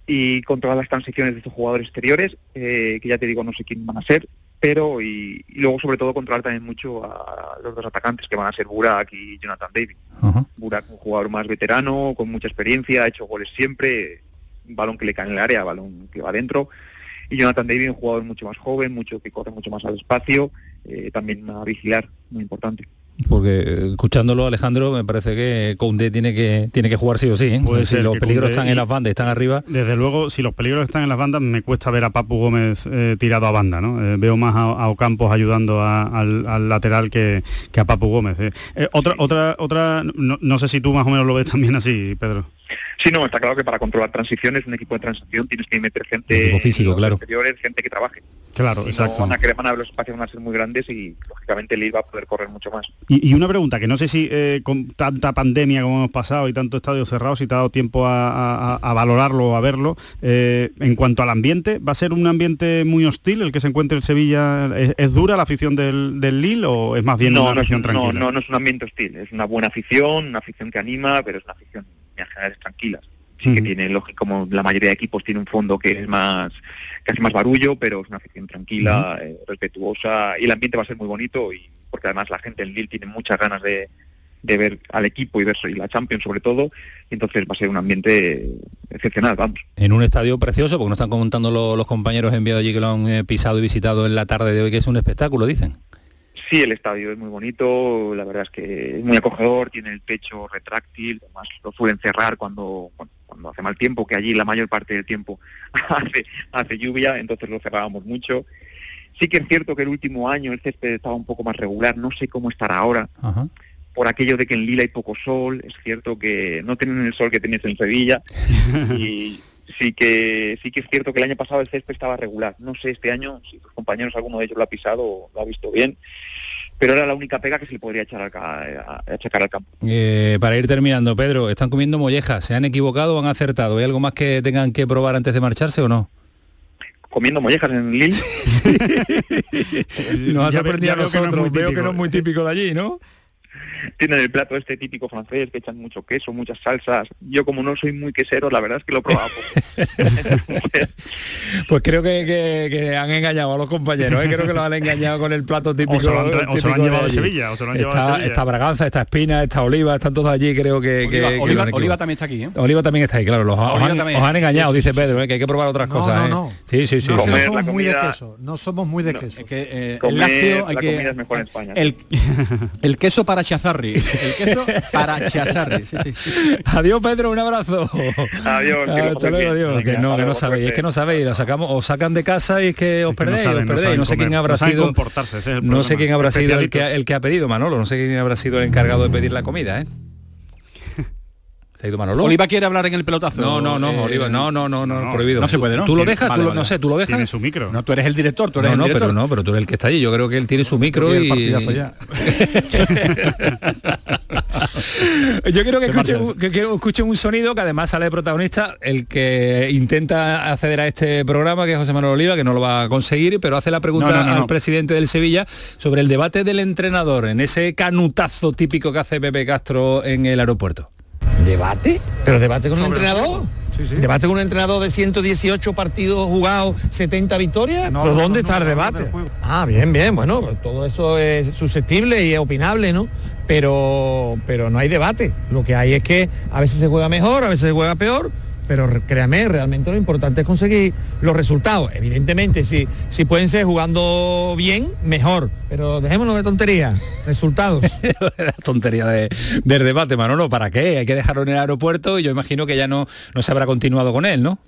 y controlar las transiciones de estos jugadores exteriores, eh, que ya te digo no sé quién van a ser, pero y, y luego sobre todo controlar también mucho a los dos atacantes que van a ser Burak y Jonathan David. Burak un jugador más veterano, con mucha experiencia, ha hecho goles siempre, balón que le cae en el área, balón que va adentro. Y Jonathan David, un jugador mucho más joven, mucho que corre mucho más al espacio, eh, también a vigilar, muy importante. Porque eh, escuchándolo Alejandro me parece que Koundé tiene que tiene que jugar sí o sí. ¿eh? Puede si ser los peligros Koundé están y- en las bandas, están arriba. Desde luego, si los peligros están en las bandas, me cuesta ver a Papu Gómez eh, tirado a banda, ¿no? Eh, veo más a, a Ocampos ayudando a- al, al lateral que, que a Papu Gómez. eh. Eh, otra, otra, otra, no, no sé si tú más o menos lo ves también así, Pedro. Sí, no, está claro que para controlar transiciones, un equipo de transición, tienes que meter gente físico, claro. gente que trabaje. Claro, Si exacto. No van a van los espacios van a ser muy grandes y lógicamente el va a poder correr mucho más. Y, y una pregunta, que no sé si eh, con tanta pandemia como hemos pasado y tanto estadio cerrado, si te ha dado tiempo a, a- a valorarlo o a verlo, eh, en cuanto al ambiente, ¿va a ser un ambiente muy hostil el que se encuentre en Sevilla? ¿Es, es dura la afición del, del Lille o es más bien no, una no, es, afición un- no, tranquila? no, no es un ambiente hostil, es una buena afición, una afición que anima, pero es una afición en general tranquila. Sí que tiene, lógico, como la mayoría de equipos tiene un fondo que es más, casi más barullo, pero es una afición tranquila, eh, respetuosa, y el ambiente va a ser muy bonito, y porque además la gente en Lille tiene muchas ganas de, de ver al equipo y ver y la Champions sobre todo, y entonces va a ser un ambiente excepcional, vamos. En un estadio precioso, porque nos están comentando lo- los compañeros enviados allí que lo han eh, pisado y visitado en la tarde de hoy, que es un espectáculo, dicen. Sí, el estadio es muy bonito, la verdad es que es muy acogedor, tiene el techo retráctil, además lo suelen cerrar cuando, cuando, cuando hace mal tiempo, que allí la mayor parte del tiempo hace, hace lluvia, entonces lo cerrábamos mucho. Sí que es cierto que el último año el césped estaba un poco más regular, no sé cómo estará ahora, Ajá. por aquello de que en Lila hay poco sol, es cierto que no tienen el sol que tenéis en Sevilla, y sí que sí que es cierto que el año pasado el césped estaba regular. No sé este año si tus compañeros alguno de ellos lo ha pisado o lo ha visto bien, pero era la única pega que se le podría echar al, a- achacar al campo. Eh, para ir terminando, Pedro, ¿están comiendo mollejas? ¿Se han equivocado o han acertado? ¿Hay algo más que tengan que probar antes de marcharse o no? Comiendo mollejas en Lille. Nos ha sorprendido a nosotros. Veo que no es muy típico de allí, ¿no? Tienen el plato este típico francés que echan mucho queso, muchas salsas. Yo como no soy muy quesero, la verdad es que lo he probado poco. Pues creo que, que- que han engañado a los compañeros, ¿eh? creo que los han engañado con el plato típico. O se lo han tra- o se lo han típico llevado de allí. Sevilla, o se lo han llevado de Sevilla. Está Braganza, está Espina, está Oliva, están todos allí, creo que... que- Oliva, que Oliva- lo han Oliva equivocado. también está aquí, ¿eh? Oliva también está ahí, claro. Los, os, han, también. os han engañado, Sí, sí, dice Pedro, ¿eh? que hay que probar otras No, cosas. no, ¿eh? no. Sí, sí, sí. No, sí. no somos muy de queso, no somos muy de queso. que, eh, Comer el lácteo hay la que comida es mejor en España. el, el queso para chazarri el queso para chazarri sí, sí. Adiós Pedro, un abrazo. Adiós, Hasta luego, adiós. Que no, que no sabéis, es que no sabéis, la sacamos, os sacan de casa y es que os no perdéis, saben, os no perdéis. No sé quién habrá no sido. comportarse, ese es el no sé quién habrá sido el que, Especialitos. el que ha pedido, Manolo. No sé quién habrá sido el encargado de pedir la comida, ¿eh? ¿Se ha ido Manolo? Oliva quiere hablar en el pelotazo No, no, no, eh, Oliva, no, no, no, no, prohibido. no se puede, ¿no? ¿Tú lo dejas? vale, ¿Tú lo- vale. no sé, ¿tú lo dejas? Tiene su micro. no tú eres el director tú eres No, el no, director pero no, pero tú eres el que está allí. Yo creo que él tiene su micro Y el ya. Yo quiero que escuchen, que, que escuchen un sonido que además sale de protagonista, el que intenta acceder a este programa, que es José Manuel Oliva, que no lo va a conseguir, pero hace la pregunta No, no, no, al no. presidente del Sevilla sobre el debate del entrenador, en ese canutazo típico que hace Pepe Castro en el aeropuerto. ¿Debate? ¿Pero debate con un entrenador? ¿Debate con un entrenador de 118 partidos jugados, 70 victorias? No, ¿Pero no, dónde no, está el debate? no, no, no. Ah, bien, bien, bueno, todo eso es susceptible y es opinable, ¿no? Pero, pero no hay debate. Lo que hay es que a veces se juega mejor, a veces se juega peor, pero créame, realmente lo importante es conseguir los resultados. Evidentemente, si, si pueden ser jugando bien, mejor. Pero dejémonos de tonterías. Resultados. la tontería de- del debate, Manolo, ¿para qué? Hay que dejarlo en el aeropuerto y yo imagino que ya no, no se habrá continuado con él, ¿no?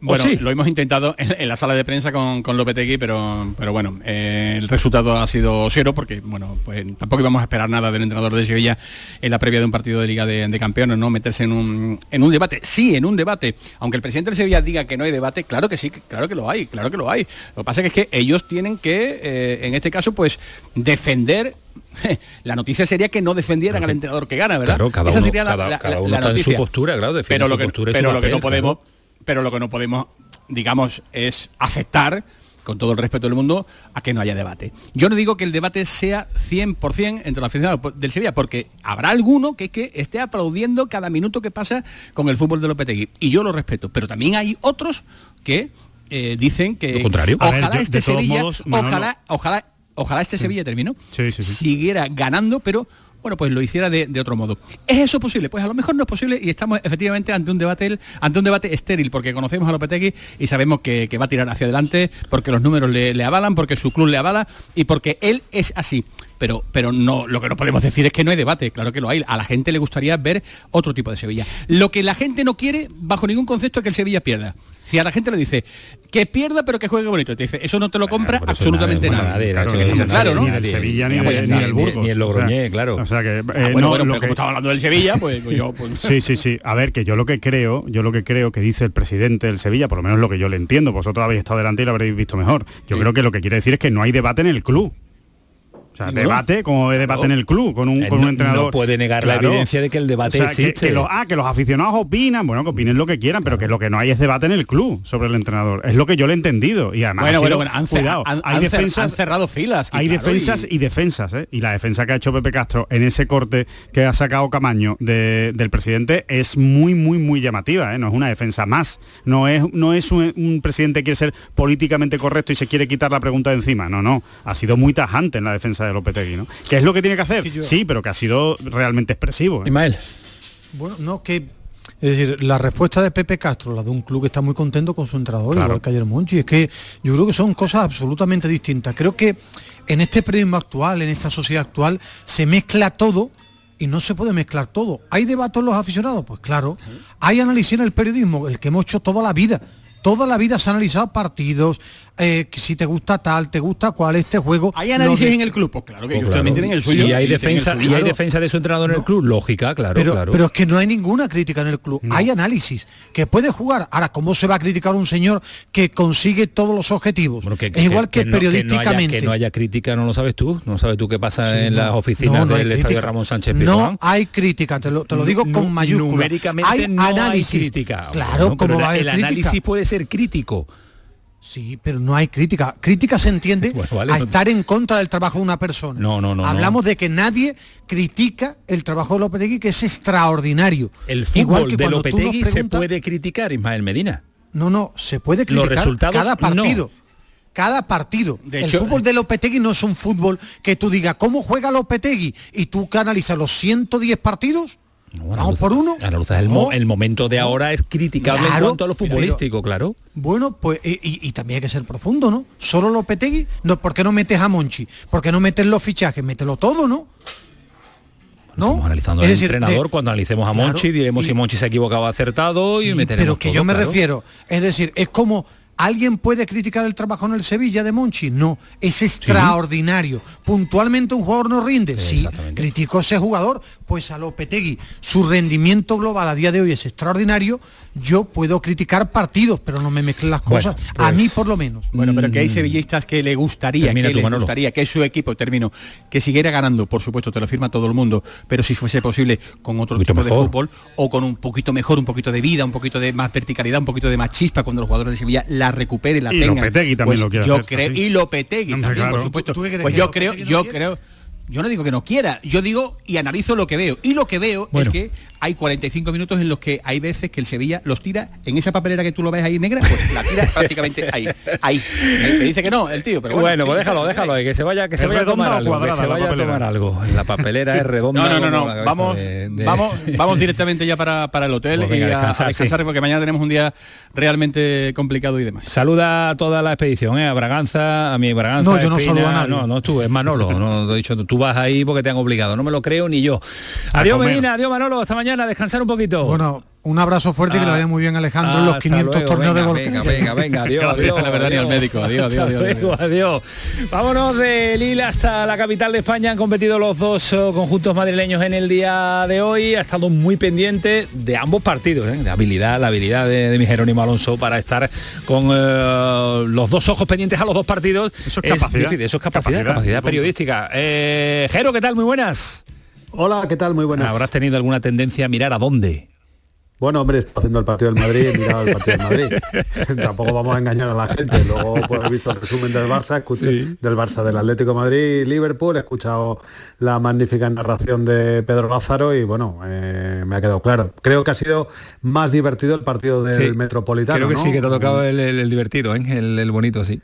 Bueno, lo hemos intentado en, en la sala de prensa con, con Lopetegui, pero, pero bueno, eh, el resultado ha sido cero porque, bueno, pues tampoco íbamos a esperar nada del entrenador de Sevilla en la previa de un partido de Liga de, de Campeones, ¿no? Meterse en un, en un debate. Sí, en un debate. Aunque el presidente del Sevilla diga que no hay debate, claro que sí, claro que lo hay, claro que lo hay. Lo que pasa es que ellos tienen que, eh, en este caso, pues, defender la noticia sería que no defendieran al entrenador que gana, ¿verdad? Claro, cada Esa uno- sería la, cada- la- cada la- uno la está en su noticia. postura, claro, defiende pero su lo que, postura y su pero lo que no podemos, claro. Pero lo que no podemos, digamos, es aceptar con todo el respeto del mundo, a que no haya debate. Yo no digo que el debate sea 100% entre los aficionados del Sevilla, porque habrá alguno que, que esté aplaudiendo cada minuto que pasa con el fútbol de Lopetegui. Y yo lo respeto. Pero también hay otros que eh, dicen que Lo contrario. Ver, ojalá yo- este Sevilla, modos, ojalá, ojalá, ojalá este Sevilla sí, sí. siguiera ganando, pero bueno, pues lo hiciera de, otro modo. ¿Es eso posible? Pues a lo mejor no es posible y estamos efectivamente ante un debate, ante un debate estéril, porque conocemos a Lopetegui y sabemos que, que va a tirar hacia adelante, porque los números le, le avalan, porque su club le avala y porque él es así. Pero, pero no, lo que no podemos decir es que no hay debate, claro que lo hay. A la gente le gustaría ver otro tipo de Sevilla. Lo que la gente no quiere, bajo ningún concepto, es que el Sevilla pierda. Si a la gente le dice que pierda pero que juegue bonito, te dice, eso no te lo compra absolutamente nadie, Claro, no nadie, claro, ¿no? Ni del Sevilla ni, de- ni ni- del ni- Burgos. ni el O sea, Logroñés, claro. O sea que, eh, Ah, bueno, no, bueno, lo pero que- como estaba hablando del Sevilla, pues, pues yo... pues- Sí, sí, sí. A ver, que yo lo que creo, yo lo que creo que dice el presidente del Sevilla, por lo menos lo que yo le entiendo, vosotros habéis estado delante y lo habréis visto mejor. Yo Sí. creo que lo que quiere decir es que no hay debate en el club. O sea, debate como debate en el club con un, con entrenador. no puede negar la evidencia de que el debate O sea, que- existe. Que, los, ah, que los aficionados opinan, bueno, que opinen lo que quieran, pero que lo que no hay es debate en el club sobre el entrenador. Es lo que yo le he entendido. Y además, Bueno, ha sido- bueno, bueno, han, cuidado, han- hay han defensas, han cerrado filas. que hay claro, defensas y... defensas, ¿eh? Y la defensa que ha hecho Pepe Castro en ese corte que ha sacado Camaño de- del presidente es muy, muy, muy llamativa, ¿eh? No es una defensa más. No es, no es un, un presidente que quiere ser políticamente correcto y se quiere quitar la pregunta de encima. No, no. Ha sido muy tajante en la defensa de Lopetegui, ¿no? ¿Qué es lo que tiene que hacer? Que yo- Sí, pero que ha sido realmente expresivo. ¿eh? Ismael. Bueno, no, que Es decir, la respuesta de Pepe Castro, la de un club que está muy contento con su entrenador, Claro. igual que ayer Monchi, es que yo creo que son cosas absolutamente distintas. Creo que en este periodismo actual, en esta sociedad actual, se mezcla todo y no se puede mezclar todo. ¿Hay debate en los aficionados? Pues claro. Hay análisis en el periodismo, el que hemos hecho toda la vida. Toda la vida se han analizado partidos, eh, que si te gusta tal, te gusta cuál este juego. ¿Hay análisis de- en el club? Pues claro que Pues ellos claro. también tienen el suyo. Y hay defensa, suyo. y hay Claro. defensa de su entrenador en el club, lógica, claro, pero, claro. pero es que no hay ninguna crítica en el club. Hay análisis que puede jugar. Ahora, ¿cómo se va a criticar un señor que consigue todos los objetivos? es igual que, no- no haya- periodísticamente. Que no, haya, crítica, no lo sabes tú. No sabes tú qué pasa Sí, en no, las oficinas no, no del estadio crítica. Ramón Sánchez No Pizjuán. hay crítica, te lo, te lo digo con mayúsculas. numéricamente hay no hay análisis. crítica. Claro, Bueno, como va a haber el crítica? análisis puede ser crítico. Sí, pero no hay crítica. Crítica se entiende Bueno, vale, a no- estar en contra del trabajo de una persona. No, no, no. no. Hablamos de que nadie critica el trabajo de Lopetegui, que es extraordinario. El Igual fútbol que de Lopetegui se preguntas- puede criticar, Ismael Medina. No, no, se puede Los criticar resultados, cada no. partido. Cada partido. De el hecho- fútbol de Lopetegui no es un fútbol que tú digas, ¿cómo juega Lopetegui? Y tú que analizas los 110 partidos, vamos por uno. Luz, el, mo- el momento de ahora es criticable en Claro, cuanto a lo futbolístico, claro. Bueno, pues y, y- y también hay que ser profundo, ¿no? Solo Lopetegui, no, ¿por qué no metes a Monchi? ¿Por qué no metes los fichajes? Mételo todo, ¿no? ¿No? Estamos analizando Es al decir, entrenador, de- cuando analicemos a Claro, Monchi, diremos y- si Monchi se ha equivocado acertado y meteremos pero que todo, yo me claro. refiero, es decir, es como ¿Alguien puede criticar el trabajo en el Sevilla de Monchi? No, es extraordinario. Puntualmente un jugador no rinde. Sí, critico a ese jugador, pues a Lopetegui. Su rendimiento global a día de hoy es extraordinario. Yo puedo criticar partidos, pero no me mezclen las Bueno, cosas. A mí pues- por lo menos. Bueno, pero que hay sevillistas que le gustaría, Termina que les Manolo. gustaría que su equipo, termino, que siguiera ganando, por supuesto, te lo firma todo el mundo, pero si fuese posible con otro tipo de fútbol o con un poquito mejor, un poquito de vida, un poquito de más verticalidad, un poquito de más chispa cuando los jugadores de Sevilla la recuperen, la Y tengan. Lopetegui también Pues lo quiere yo hacer, creo sí. y Lopetegui Hombre, también, claro. por supuesto. ¿Tú qué crees Pues yo creo, no yo quiere? creo yo no digo que no quiera, yo digo y analizo lo que veo. Y lo que veo Bueno. es que hay 45 minutos en los que hay veces que el Sevilla los tira en esa papelera que tú lo ves ahí negra, pues la tira prácticamente ahí. Ahí. Me dice que no, el tío, pero bueno, bueno. pues déjalo, déjalo, ahí, que se vaya, que se ¿Es vaya a tomar algo, que cuadrada se la vaya a papelera? tomar algo. La papelera es redonda. No, no, no, no. Vamos, de- de- vamos, vamos directamente ya para, para el hotel Pues y a- descansar, a descansar sí. porque mañana tenemos un día realmente complicado y demás. Saluda a toda la expedición, ¿eh? a Braganza, a mi Braganza. No, yo no Espina, saludo a nadie. No, no, tú, es Manolo. No, he dicho, tú vas ahí porque te han obligado. No me lo creo ni yo. Adiós, comer. Medina, adiós, Manolo. Hasta mañana, descansar un poquito. Bueno, un abrazo fuerte y que le Ah, vaya muy bien Alejandro en los hasta 500 luego, torneos venga, de golf. Venga, venga, venga, adiós, adiós. la verdad ni al adiós. médico. Adiós, adiós, adiós, adiós. Vámonos de Lille hasta la capital de España. Han competido los dos eh, conjuntos madrileños en el día de hoy. Ha estado muy pendiente de ambos partidos, ¿eh? de habilidad, la habilidad de, de mi Jerónimo Alonso para estar con eh, los dos ojos pendientes a los dos partidos. Eso es capacidad. difícil, eso es capacidad, Capacidad, capacidad, punto. periodística. Eh, Jero, ¿qué tal? Muy buenas. Hola, ¿qué tal? Muy buenas. Habrás tenido alguna tendencia a mirar a dónde. Bueno, hombre, está haciendo el partido del Madrid, he mirado el partido del Madrid. Tampoco vamos a engañar a la gente. Luego pues, he visto el resumen del Barça, escuché- del Barça, del Atlético de Madrid, Liverpool, he escuchado la magnífica narración de Pedro Lázaro y bueno, eh, me ha quedado claro. Creo que ha sido más divertido el partido del Sí, Metropolitano. Creo que ¿no? sí, que te ha tocado el, el- el divertido, ¿eh? el, el bonito, sí.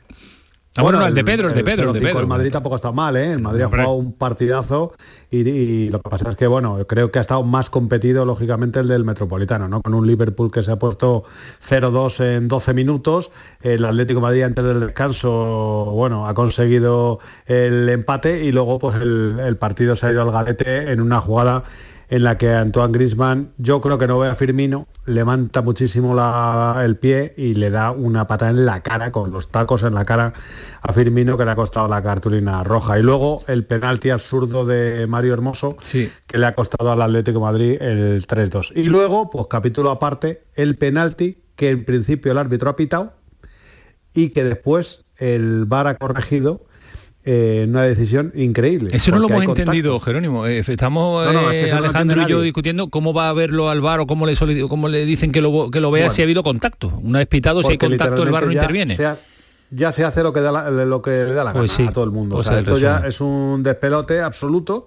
Ah, bueno, no, el de Pedro, el de Pedro, el de 0-5 Pedro. El Madrid tampoco ha estado mal, ¿eh? El Madrid ha jugado un partidazo y, y lo que pasa es que, bueno, creo que ha estado más competido, lógicamente, el del Metropolitano, ¿no? Con un Liverpool que se ha puesto 0-2 en 12 minutos. El Atlético de Madrid antes del descanso, bueno, ha conseguido el empate y luego, pues, el, el partido se ha ido al garete en una jugada en la que Antoine Grisman, yo creo que no ve a Firmino, levanta muchísimo la- el pie y le da una patada en la cara, con los tacos en la cara a Firmino, que le ha costado la cartulina roja. Y luego el penalti absurdo de Mario Hermoso, que le ha costado al Atlético de Madrid el 3-2. Y luego, pues capítulo aparte, el penalti que en principio el árbitro ha pitado y que después el VAR ha corregido eh, una decisión increíble. Eso no lo hemos entendido, Jerónimo. Eh, estamos No, no, es eh, no Alejandro y yo discutiendo cómo va a verlo al bar o cómo le, cómo le dicen que lo, que lo vea Bueno. si ha habido contacto. Una vez pitado, si hay contacto, el bar no interviene. Ya se hace lo que da la- lo que le da la gana Pues sí, a todo el mundo. pues O sea, esto ya es un despelote absoluto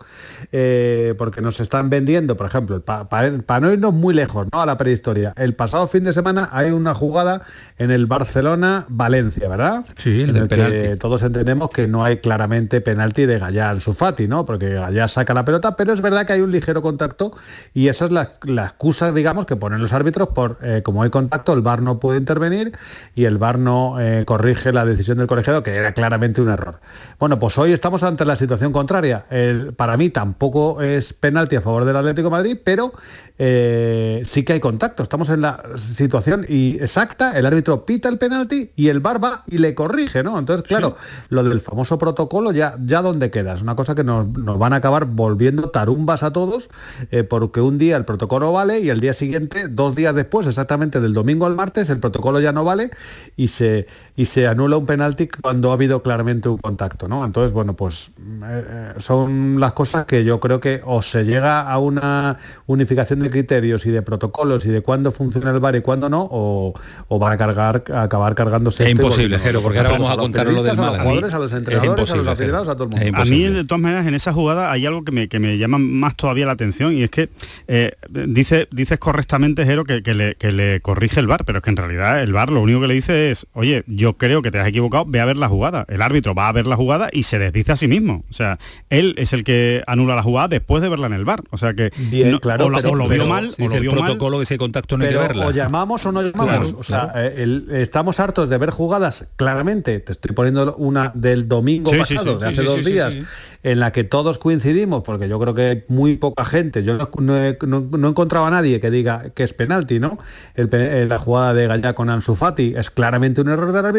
eh, porque nos están vendiendo, por ejemplo, para no irnos muy lejos, ¿no? A la prehistoria. El pasado fin de semana hay una jugada en el Barcelona-Valencia, ¿verdad? Sí, el En el que todos entendemos que no hay claramente penalti de Gallá Ansu Fati, ¿no? Porque Gallá saca la pelota, pero es verdad que hay un ligero contacto y esa es la, la excusa, digamos, que ponen los árbitros por, eh, como hay contacto, el VAR no puede intervenir y el VAR no eh, corrige la decisión del colegiado, que era claramente un error. Bueno, pues hoy estamos ante la situación contraria. El- para mí tampoco es penalti a favor del Atlético de Madrid, pero eh, sí que hay contacto. Estamos en la situación y exacta, el árbitro pita el penalti y el VAR va y le corrige, ¿no? Entonces, claro, lo del famoso protocolo ya, ya dónde queda. Es una cosa que nos, nos van a acabar volviendo tarumbas a todos, eh, porque un día el protocolo vale y el día siguiente, dos días después, exactamente del domingo al martes, el protocolo ya no vale y se, y se anula un penalti cuando ha habido claramente un contacto, ¿no? Entonces, bueno, pues eh, son las cosas que yo creo que o se llega a una unificación de criterios y de protocolos y de cuándo funciona el VAR y cuándo no, o, o van a cargar, a acabar cargándose. Es imposible, Jero, porque ahora vamos a contar lo del a los jugadores, a los Es entrenadores, a los aficionados, a todo el mundo. A mí, de todas maneras, en esa jugada hay algo que me, que me llama más todavía la atención y es que eh, dice, dices correctamente, Jero, que, que le, que le corrige el VAR, pero es que en realidad el VAR lo único que le dice es, oye, yo creo que te has equivocado, ve a ver la jugada. El árbitro va a ver la jugada y se desdice a sí mismo. O sea, él es el que anula la jugada después de verla en el VAR. O sea que Bien, no- claro, o, lo- pero- o lo pero vio mal, Si o lo el vio mal. protocolo que ese contacto no hay que Pero verla. o llamamos o no llamamos. Claro, o sea, eh, el- estamos hartos de ver jugadas claramente. Te estoy poniendo una del domingo Sí, pasado, sí, de hace sí, dos sí, sí, días, sí. en la que todos coincidimos, porque yo creo que hay muy poca gente. Yo no, no he, no- no he encontrado a nadie que diga que es penalti, ¿no? El pe- eh, la jugada de Gallá con Ansu Fati es claramente un error del árbitro,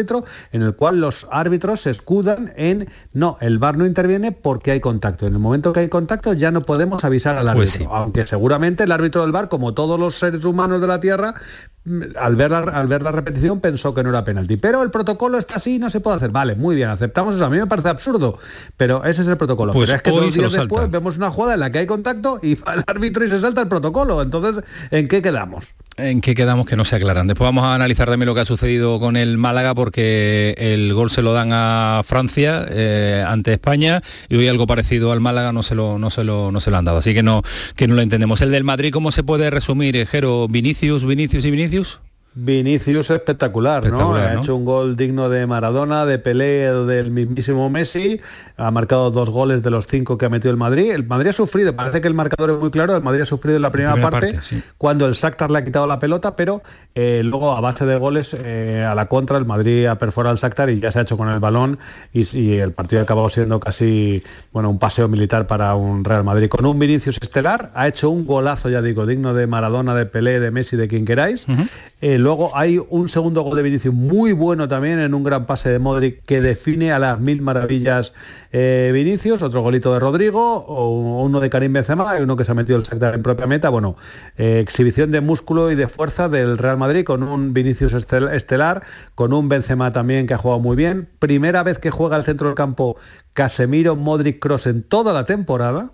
en el cual los árbitros se escudan en no, el VAR no interviene porque hay contacto. En el momento que hay contacto ya no podemos avisar al árbitro. Pues sí. Aunque seguramente el árbitro del VAR, como todos los seres humanos de la Tierra, mm, al ver, la, al ver la repetición pensó que no era penalti. Pero el protocolo está así, no se puede hacer. Vale, muy bien, aceptamos eso. A mí me parece absurdo, pero ese es el protocolo. Pues pero es que dos días después vemos una jugada en la que hay contacto y va el árbitro y se salta el protocolo. Entonces, ¿en qué quedamos? ¿En qué quedamos que no se aclaran? Después vamos a analizar también lo que ha sucedido con el Málaga porque el gol se lo dan a Francia eh, ante España y hoy algo parecido al Málaga no se lo, no se lo, no se lo han dado. Así que no, que no lo entendemos. El del Madrid, ¿cómo se puede resumir, eh, Jero? Vinicius, Vinicius y Vinicius. Vinicius espectacular, ¿no? Ha hecho un gol digno de Maradona, de Pelé, del mismísimo Messi. Ha marcado dos goles de los cinco que ha metido el Madrid. El Madrid ha sufrido, parece que el marcador es muy claro. El Madrid ha sufrido en la primera, primera parte, parte, sí. cuando el Shakhtar le ha quitado la pelota, pero eh, luego a base de goles eh, a la contra el Madrid ha perforado al Shakhtar y ya se ha hecho con el balón y, y el partido ha acabado siendo casi bueno un paseo militar para un Real Madrid con un Vinicius estelar. Ha hecho un golazo, ya digo, digno de Maradona, de Pelé, de Messi, de quien queráis. Eh, luego hay un segundo gol de Vinicius muy bueno también en un gran pase de Modric que define a las mil maravillas eh, Vinicius, otro golito de Rodrigo, o uno de Karim Benzema y uno que se ha metido el Shakhtar en propia meta. Bueno, eh, exhibición de músculo y de fuerza del Real Madrid con un Vinicius estel- estelar, con un Benzema también que ha jugado muy bien. Primera vez que juega al centro del campo Casemiro, Modric, Cross en toda la temporada.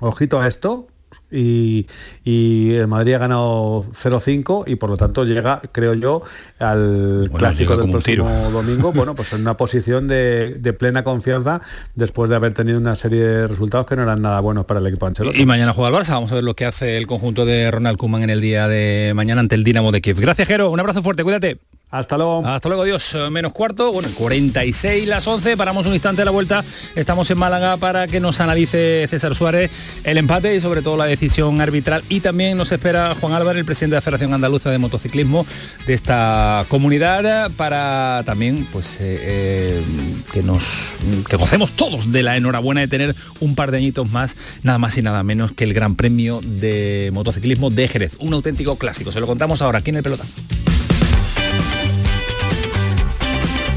Ojito a esto. Y, y el Madrid ha ganado 0-5 y por lo tanto llega, creo yo, al Bueno, clásico del próximo domingo, bueno, pues en una posición de, de plena confianza después de haber tenido una serie de resultados que no eran nada buenos para el equipo Ancelotti. Y mañana juega el Barça. Vamos a ver lo que hace el conjunto de Ronald Koeman en el día de mañana ante el Dinamo de Kiev. Gracias, Jero. Un abrazo fuerte. Cuídate. Hasta luego. Hasta luego, Dios. Eh, Menos cuarto, bueno, 46 las 11. Paramos un instante a la vuelta. Estamos en Málaga para que nos analice César Suárez el empate y sobre todo la decisión arbitral. Y también nos espera Juan Álvarez, el presidente de la Federación Andaluza de Motociclismo de esta comunidad, para también pues eh, eh, que nos que gocemos todos de la enhorabuena de tener un par de añitos más, nada más y nada menos que el Gran Premio de Motociclismo de Jerez. Un auténtico clásico. Se lo contamos ahora aquí en el pelota.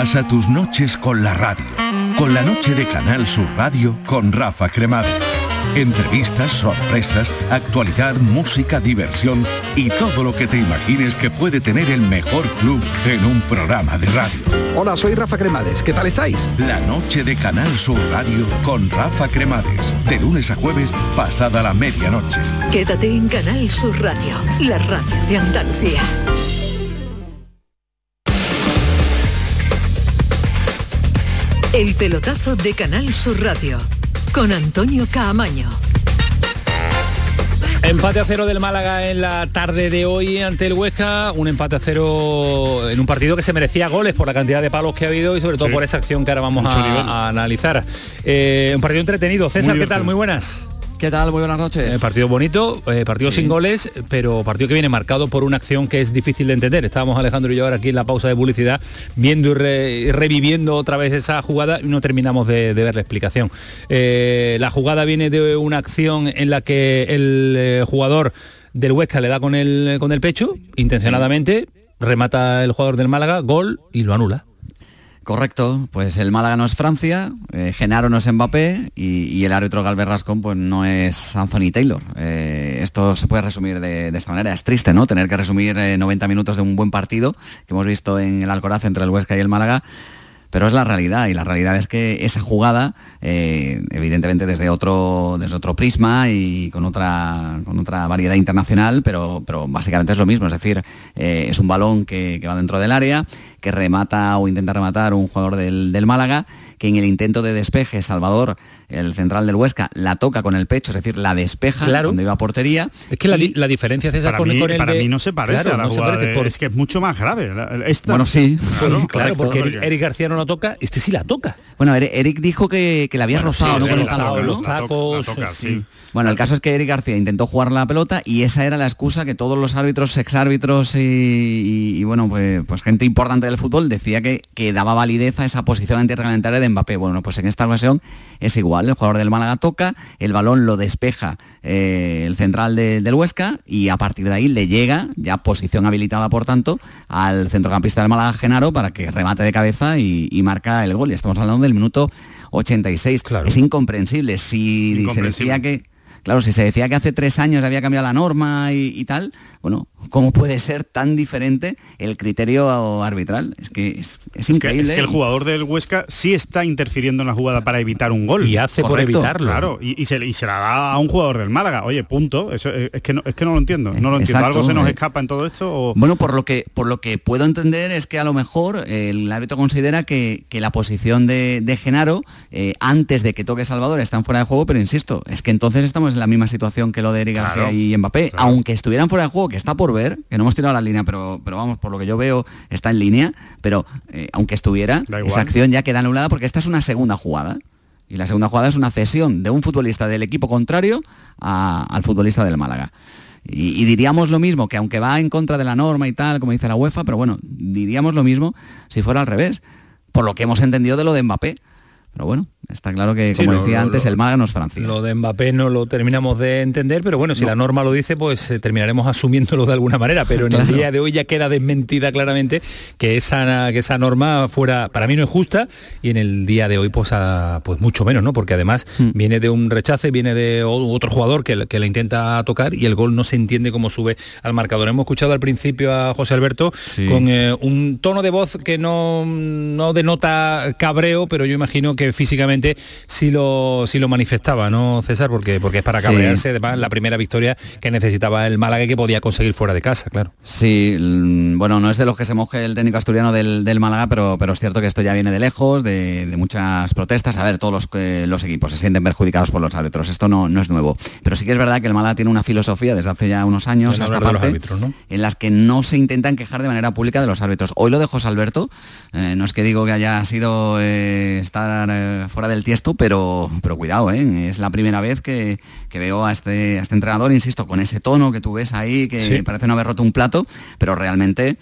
Pasa tus noches con la radio, con la noche de Canal Sur Radio con Rafa Cremades. Entrevistas, sorpresas, actualidad, música, diversión y todo lo que te imagines que puede tener el mejor club en un programa de radio. Hola, soy Rafa Cremades. ¿Qué tal estáis? La noche de Canal Sur Radio con Rafa Cremades. De lunes a jueves, pasada la medianoche. Quédate en Canal Sur Radio, la radio de Andalucía. El pelotazo de Canal Sur Radio con Antonio Caamaño. Empate a cero del Málaga en la tarde de hoy ante el Huesca, un empate a cero en un partido que se merecía goles por la cantidad de palos que ha habido y sobre todo Sí. por esa acción que ahora vamos a analizar. Eh, un partido entretenido. César, ¿qué tal? Muy buenas. ¿Qué tal? Muy buenas noches. Eh, partido bonito, eh, partido sin goles, pero partido que viene marcado por una acción que es difícil de entender. Estábamos Alejandro y yo ahora aquí en la pausa de publicidad viendo y, re- y reviviendo otra vez esa jugada y no terminamos de, de ver la explicación. Eh, la jugada viene de una acción en la que el eh, jugador del Huesca le da con el, con el pecho, intencionadamente, remata el jugador del Málaga, gol y lo anula. Correcto, pues el Málaga no es Francia, eh, Genaro no es Mbappé y, el árbitro Galvez Rascón pues no es Anthony Taylor. Eh, esto se puede resumir de, esta manera. Es triste, ¿no? Tener que resumir eh, 90 minutos de un buen partido que hemos visto en el Alcoraz entre el Huesca y el Málaga. Pero es la realidad y la realidad es que esa jugada, eh, evidentemente desde otro, desde otro prisma y con otra, con otra variedad internacional, pero, pero básicamente es lo mismo. Es decir, eh, es un balón que, que va dentro del área, que remata o intenta rematar un jugador del, del Málaga, que en el intento de despeje, Salvador, el central del Huesca, la toca con el pecho, es decir, la despeja cuando iba a portería. Es que la, di- la diferencia César Para, con, mí, con el para de- mí no se parece Claro, a la no se jugada parece de- por- Es que es mucho más grave. Esta- Bueno, sí, Claro, sí, Claro, porque. Eric, Eric García no la toca, este sí la toca. Bueno, Eri- Eric dijo que, que la había Bueno, rozado, sí, ¿no? sí, Con el rozado, talón, los tacos, La toca, sí. Bueno, el caso es que Eric García intentó jugar la pelota y esa era la excusa que todos los árbitros, exárbitros y, y- y, bueno, pues, pues gente importante del fútbol decía que, que daba validez a esa posición antirreglamentaria de Mbappé. Bueno, pues en esta ocasión es igual, el jugador del Málaga toca, el balón lo despeja eh, el central de- del Huesca y a partir de ahí le llega, ya posición habilitada por tanto, al centrocampista del Málaga Genaro para que remate de cabeza y, y marca el gol. Y estamos hablando del minuto 86. Es incomprensible. Si se Incomprensible. decía que Claro, si se decía que hace tres años había cambiado la norma y, y tal, bueno, ¿cómo puede ser tan diferente el criterio arbitral? Es que es, es Es que, increíble. es que el jugador del Huesca sí está interfiriendo en la jugada para evitar un gol. Y hace por evitarlo. Claro, y, y se, y se la da a un jugador del Málaga. Oye, punto. Eso es, que no, es que no lo entiendo. No lo entiendo. Exacto, ¿Algo se nos eh. escapa en todo esto? O... Bueno, por lo que por lo que puedo entender es que a lo mejor eh, el árbitro considera que, que la posición de, de Genaro eh, antes de que toque Salvador está en fuera de juego, pero insisto, es que entonces estamos en la misma situación que lo de Eric García Claro, y Mbappé, aunque estuvieran fuera de juego, que está por ver, que no hemos tirado la línea, pero, pero vamos, por lo que yo veo está en línea, pero eh, aunque estuviera, esa acción ya queda anulada porque esta es una segunda jugada. Y la segunda jugada es una cesión de un futbolista del equipo contrario a- al futbolista del Málaga. Y, y diríamos lo mismo, que aunque va en contra de la norma y tal, como dice la UEFA, pero bueno, diríamos lo mismo si fuera al revés, por lo que hemos entendido de lo de Mbappé. Pero bueno, está claro que, Sí, como decía lo- antes, lo- el Málaga no es Francia. Lo de Mbappé no lo terminamos de entender, pero bueno, si No. la norma lo dice, pues eh, terminaremos asumiéndolo de alguna manera. Pero en el día de hoy ya queda desmentida claramente que esa, que esa norma fuera, para mí no es justa, y en el día de hoy, pues, a- pues mucho menos, ¿no? Porque además Hmm. viene de un rechace, viene de otro jugador que, que la intenta tocar y el gol no se entiende cómo sube al marcador. Hemos escuchado al principio a José Alberto Sí. con eh, un tono de voz que no, no denota cabreo, pero yo imagino aunque físicamente sí lo, sí lo manifestaba, ¿no, César? Porque, porque es para cabrearse, además, la primera victoria que necesitaba el Málaga que podía conseguir fuera de casa, claro. Sí, bueno, no es de los que se moje el técnico asturiano del, Málaga, pero, pero es cierto que esto ya viene de lejos, de, muchas protestas. A ver, todos los, eh, los equipos se sienten perjudicados por los árbitros, esto no, no es nuevo. Pero sí que es verdad que el Málaga tiene una filosofía desde hace ya unos años esta parte, en las que no se intentan quejar de manera pública de los árbitros. Hoy lo de José Alberto, eh, no es que digo que haya sido eh, estar fuera del tiesto, pero, pero cuidado, es la primera vez que, veo a este, este entrenador, insisto, con ese tono que tú ves ahí, que parece no haber roto un plato, pero realmente,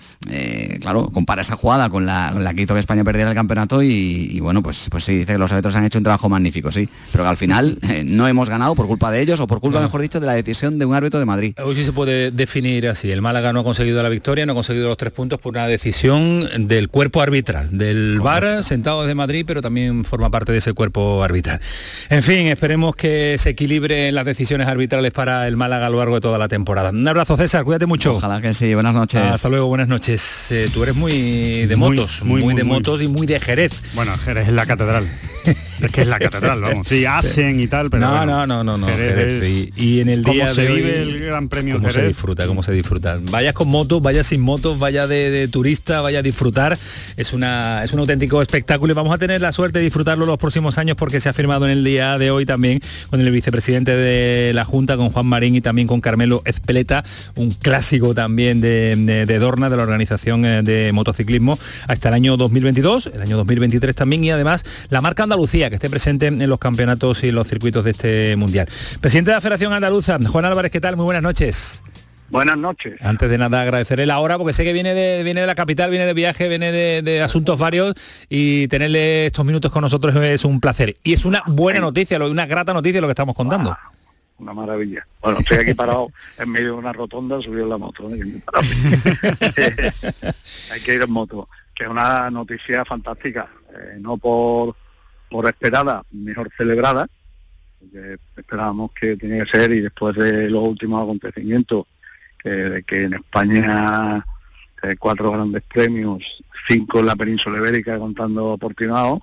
claro, compara esa jugada con la, que hizo que España perdiera el campeonato y, bueno, pues, pues sí, dice que los árbitros han hecho un trabajo magnífico, sí, pero que al final no hemos ganado por culpa de ellos o por culpa, mejor dicho, de la decisión de un árbitro de Madrid. Hoy sí se puede definir así, el Málaga no ha conseguido la victoria, no ha conseguido los tres puntos por una decisión del cuerpo arbitral, del VAR sentado desde Madrid, pero también forma parte de ese cuerpo arbitral. En fin, esperemos que se equilibren las decisiones arbitrales para el Málaga a lo largo de toda la temporada. Un abrazo, César, cuídate mucho. Ojalá que sí, buenas noches. Hasta luego, buenas noches. Eh, tú eres muy de motos, muy, de motos y muy de Jerez. Bueno, Jerez es la catedral. es que es la catedral, vamos. Sí, hacen y tal, pero. No, no, no, no, no. y, en el día ¿Cómo se vive el Gran Premio cómo se disfruta, cómo se disfruta. Vayas con motos, vayas sin motos, vaya de, turista, vaya a disfrutar. Es una es un auténtico espectáculo y vamos a tener la suerte de disfrutarlo los próximos años porque se ha firmado en el día de hoy también con el vicepresidente de la Junta, con Juan Marín y también con Carmelo Ezpeleta, un clásico también de, de Dorna, de la organización eh, de motociclismo, hasta el año 2022, el año 2023 también y además la marca Andalucía que esté presente en los campeonatos y los circuitos de este mundial. Presidente de la Federación Andaluza, Juan Álvarez, ¿qué tal? Muy buenas noches. Buenas noches. Antes de nada agradecerle la hora porque sé que viene de, viene de la capital, viene de viaje, viene de, asuntos varios y tenerle estos minutos con nosotros es un placer. Y es una buena noticia, una grata noticia lo que estamos contando. una maravilla. Bueno, estoy aquí parado en medio de una rotonda, subido en la moto. Hay que ir en moto, que es una noticia fantástica. Eh, no por por esperada, mejor celebrada, porque esperábamos que tenía que ser y después de los últimos acontecimientos, que, que en España eh, cuatro grandes premios, cinco en la península ibérica contando Portimao,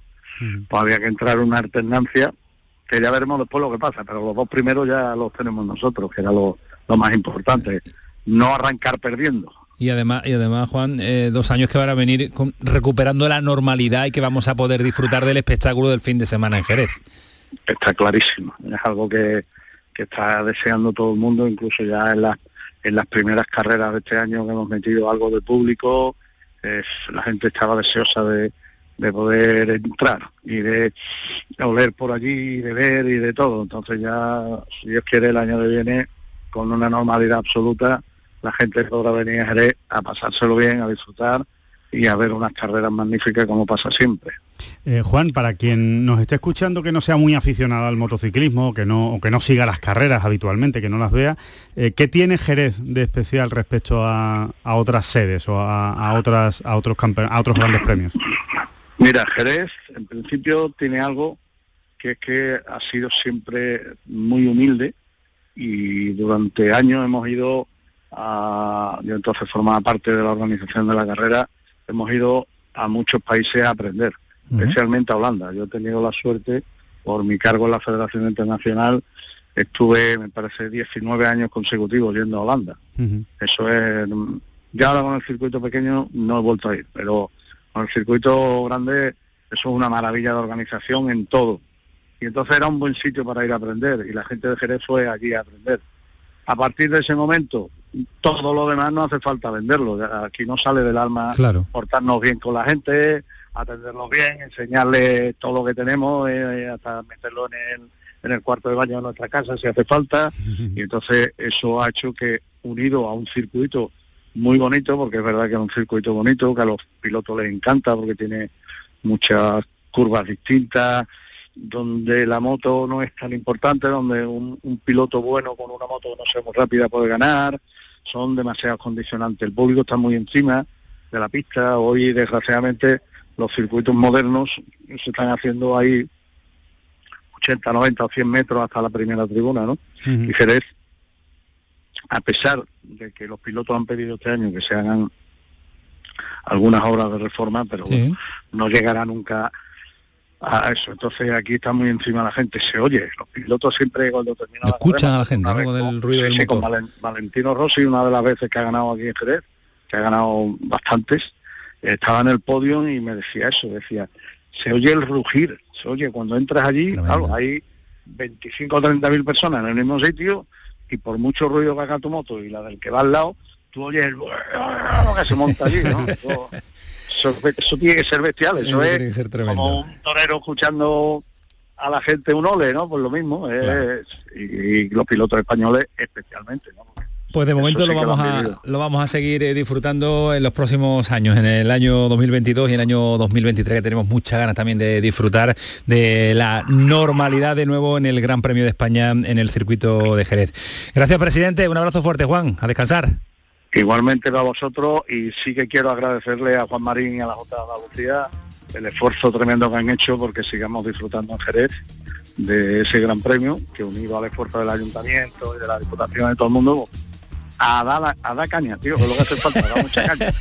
pues había que entrar una alternancia, que ya veremos después lo que pasa, pero los dos primeros ya los tenemos nosotros, que era lo, lo más importante, no arrancar perdiendo. Y además, y además Juan, eh, dos años que van a venir recuperando la normalidad y que vamos a poder disfrutar del espectáculo del fin de semana en Jerez. Está clarísimo, es algo que, está deseando todo el mundo, incluso ya en, en las primeras carreras de este año que hemos metido algo de público, la gente estaba deseosa de, de poder entrar y de oler por allí, de ver y de todo. Entonces ya, si Dios quiere, el año que viene, con una normalidad absoluta, la gente podrá venir a Jerez a pasárselo bien, a disfrutar y a ver unas carreras magníficas como pasa siempre. Eh, Juan, para quien nos esté escuchando que no sea muy aficionado al motociclismo, que no, o que no siga las carreras habitualmente, que no las vea, eh, ¿qué tiene Jerez de especial respecto a, otras sedes o a, otras, a, otros a otros grandes premios? Mira, Jerez en principio tiene algo que es que ha sido siempre muy humilde y durante años hemos ido yo entonces formaba parte de la organización de la carrera, hemos ido a muchos países a aprender, especialmente a Holanda. Yo he tenido la suerte, por mi cargo en la Federación Internacional, estuve, me parece, 19 años consecutivos yendo a Holanda. Eso es, ya ahora con el circuito pequeño no he vuelto a ir, pero con el circuito grande eso es una maravilla de organización en todo. Y entonces era un buen sitio para ir a aprender y la gente de Jerez fue allí a aprender. A partir de ese momento todo lo demás no hace falta venderlo. Aquí no sale del alma portarnos bien con la gente, atenderlos bien, enseñarles todo lo que tenemos, eh, hasta meterlo en el, en el cuarto de baño de nuestra casa si hace falta. Y entonces eso ha hecho que, unido a un circuito muy bonito, porque es verdad que es un circuito bonito, que a los pilotos les encanta porque tiene muchas curvas distintas, donde la moto no es tan importante, donde un, un piloto bueno con una moto que no sea muy rápida puede ganar, son demasiados condicionantes. El público está muy encima de la pista. Hoy, desgraciadamente, los circuitos modernos se están haciendo ahí 80, 90 o 100 metros hasta la primera tribuna, ¿no? Y Jerez, a pesar de que los pilotos han pedido este año que se hagan algunas obras de reforma, pero no llegará nunca a eso. Entonces aquí está muy encima la gente, se oye. Los pilotos siempre cuando terminan Escuchan a la gente, ¿no? Con el ruido sí, del con motor. Valen- Valentino Rossi, una de las veces que ha ganado aquí en Jerez, que ha ganado bastantes, estaba en el podio y me decía eso, decía, se oye el rugir, se oye cuando entras allí, claro, hay 25 o 30 mil personas en el mismo sitio y por mucho ruido que haga tu moto y la del que va al lado, tú oyes el que se monta allí, ¿no? Eso, tiene que ser bestial, eso Eso es tiene que ser tremendo. como un torero escuchando a la gente un ole, ¿no? Pues lo mismo, es- y, y los pilotos españoles especialmente, ¿no? Pues de momento sí lo vamos, a, lo vamos a seguir eh, disfrutando en los próximos años, en el año 2022 y el año 2023, que tenemos muchas ganas también de disfrutar de la normalidad de nuevo en el Gran Premio de España en el circuito de Jerez. Gracias, presidente. Un abrazo fuerte, Juan. A descansar. Igualmente para vosotros y sí que quiero agradecerle a Juan Marín y a la Junta de Andalucía el esfuerzo tremendo que han hecho porque sigamos disfrutando en Jerez de ese gran premio que unido al esfuerzo del ayuntamiento y de la diputación de todo el mundo a dar, a dar caña, tío, que es lo que hace falta, a dar mucha caña.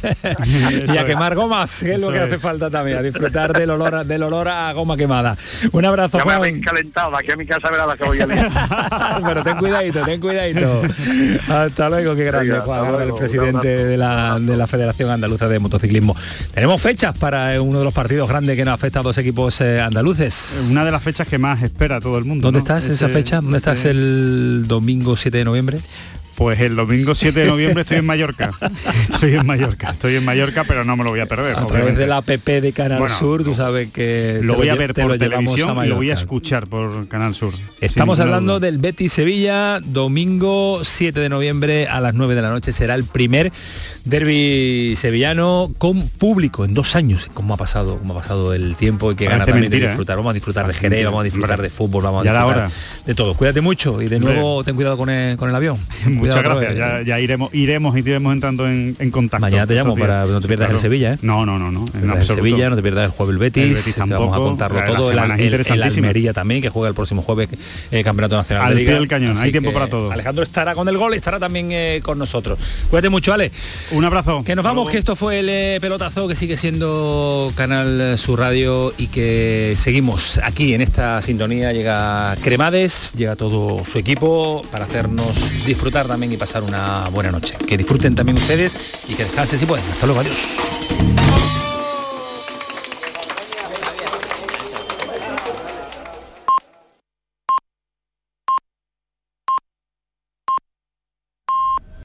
y a quemar gomas, que es lo que es. hace falta también, a disfrutar del olor, a- del olor a goma quemada. Un abrazo, Ya me Juan. habéis calentado, de aquí a mi casa verás la que voy a. Pero ten cuidadito, ten cuidadito. Hasta luego, qué grande, Venga, Juan, luego, presidente de la, de la Federación Andaluza de Motociclismo. Tenemos fechas para uno de los partidos grandes que nos afecta a dos equipos eh, andaluces. Una de las fechas que más espera todo el mundo. ¿Dónde ¿no? estás esa fecha? ¿Dónde ese- estás el domingo 7 de noviembre? Pues el domingo 7 de noviembre estoy en Mallorca. Estoy en Mallorca, estoy en Mallorca, pero no me lo voy a perder. A través de la app de Canal Bueno, Sur, tú sabes que Lo voy a ver por lo televisión y lo voy a escuchar por Canal Sur. Estamos hablando duda. del Betis Sevilla, domingo 7 de noviembre a las 9 de la noche. Será el primer derby sevillano con público en dos años. ¿Cómo ha pasado, cómo ha pasado el tiempo y que Parece ganas también mentira, de ¿eh? disfrutar? Vamos a disfrutar de Jerez, vamos a disfrutar de fútbol, vamos a disfrutar de todo. Cuídate mucho y de nuevo ten cuidado con el, con el avión. Muchas Cuidado gracias, ya, ya iremos, iremos y iremos entrando en, en contacto. Mañana te llamo para no te pierdas Claro. el Sevilla, ¿eh? No, no, no, no. En. Sevilla, no te pierdas el jueves el Betis, El Betis que vamos a tampoco. contarlo La- la todo, el, el-. Almería también, que juega el próximo jueves eh, Campeonato Nacional Al de Liga. pie del cañón, hay tiempo para todo. Alejandro estará con el gol y estará también eh, con nosotros. Cuídate mucho, Ale. Un abrazo. Que nos vamos, que esto fue el eh, pelotazo que sigue siendo Canal Sur Radio y que seguimos aquí en esta sintonía. Llega Cremades, llega todo su equipo para hacernos disfrutar y pasar una buena noche. Que disfruten también ustedes y que descansen si pueden. Hasta luego, adiós.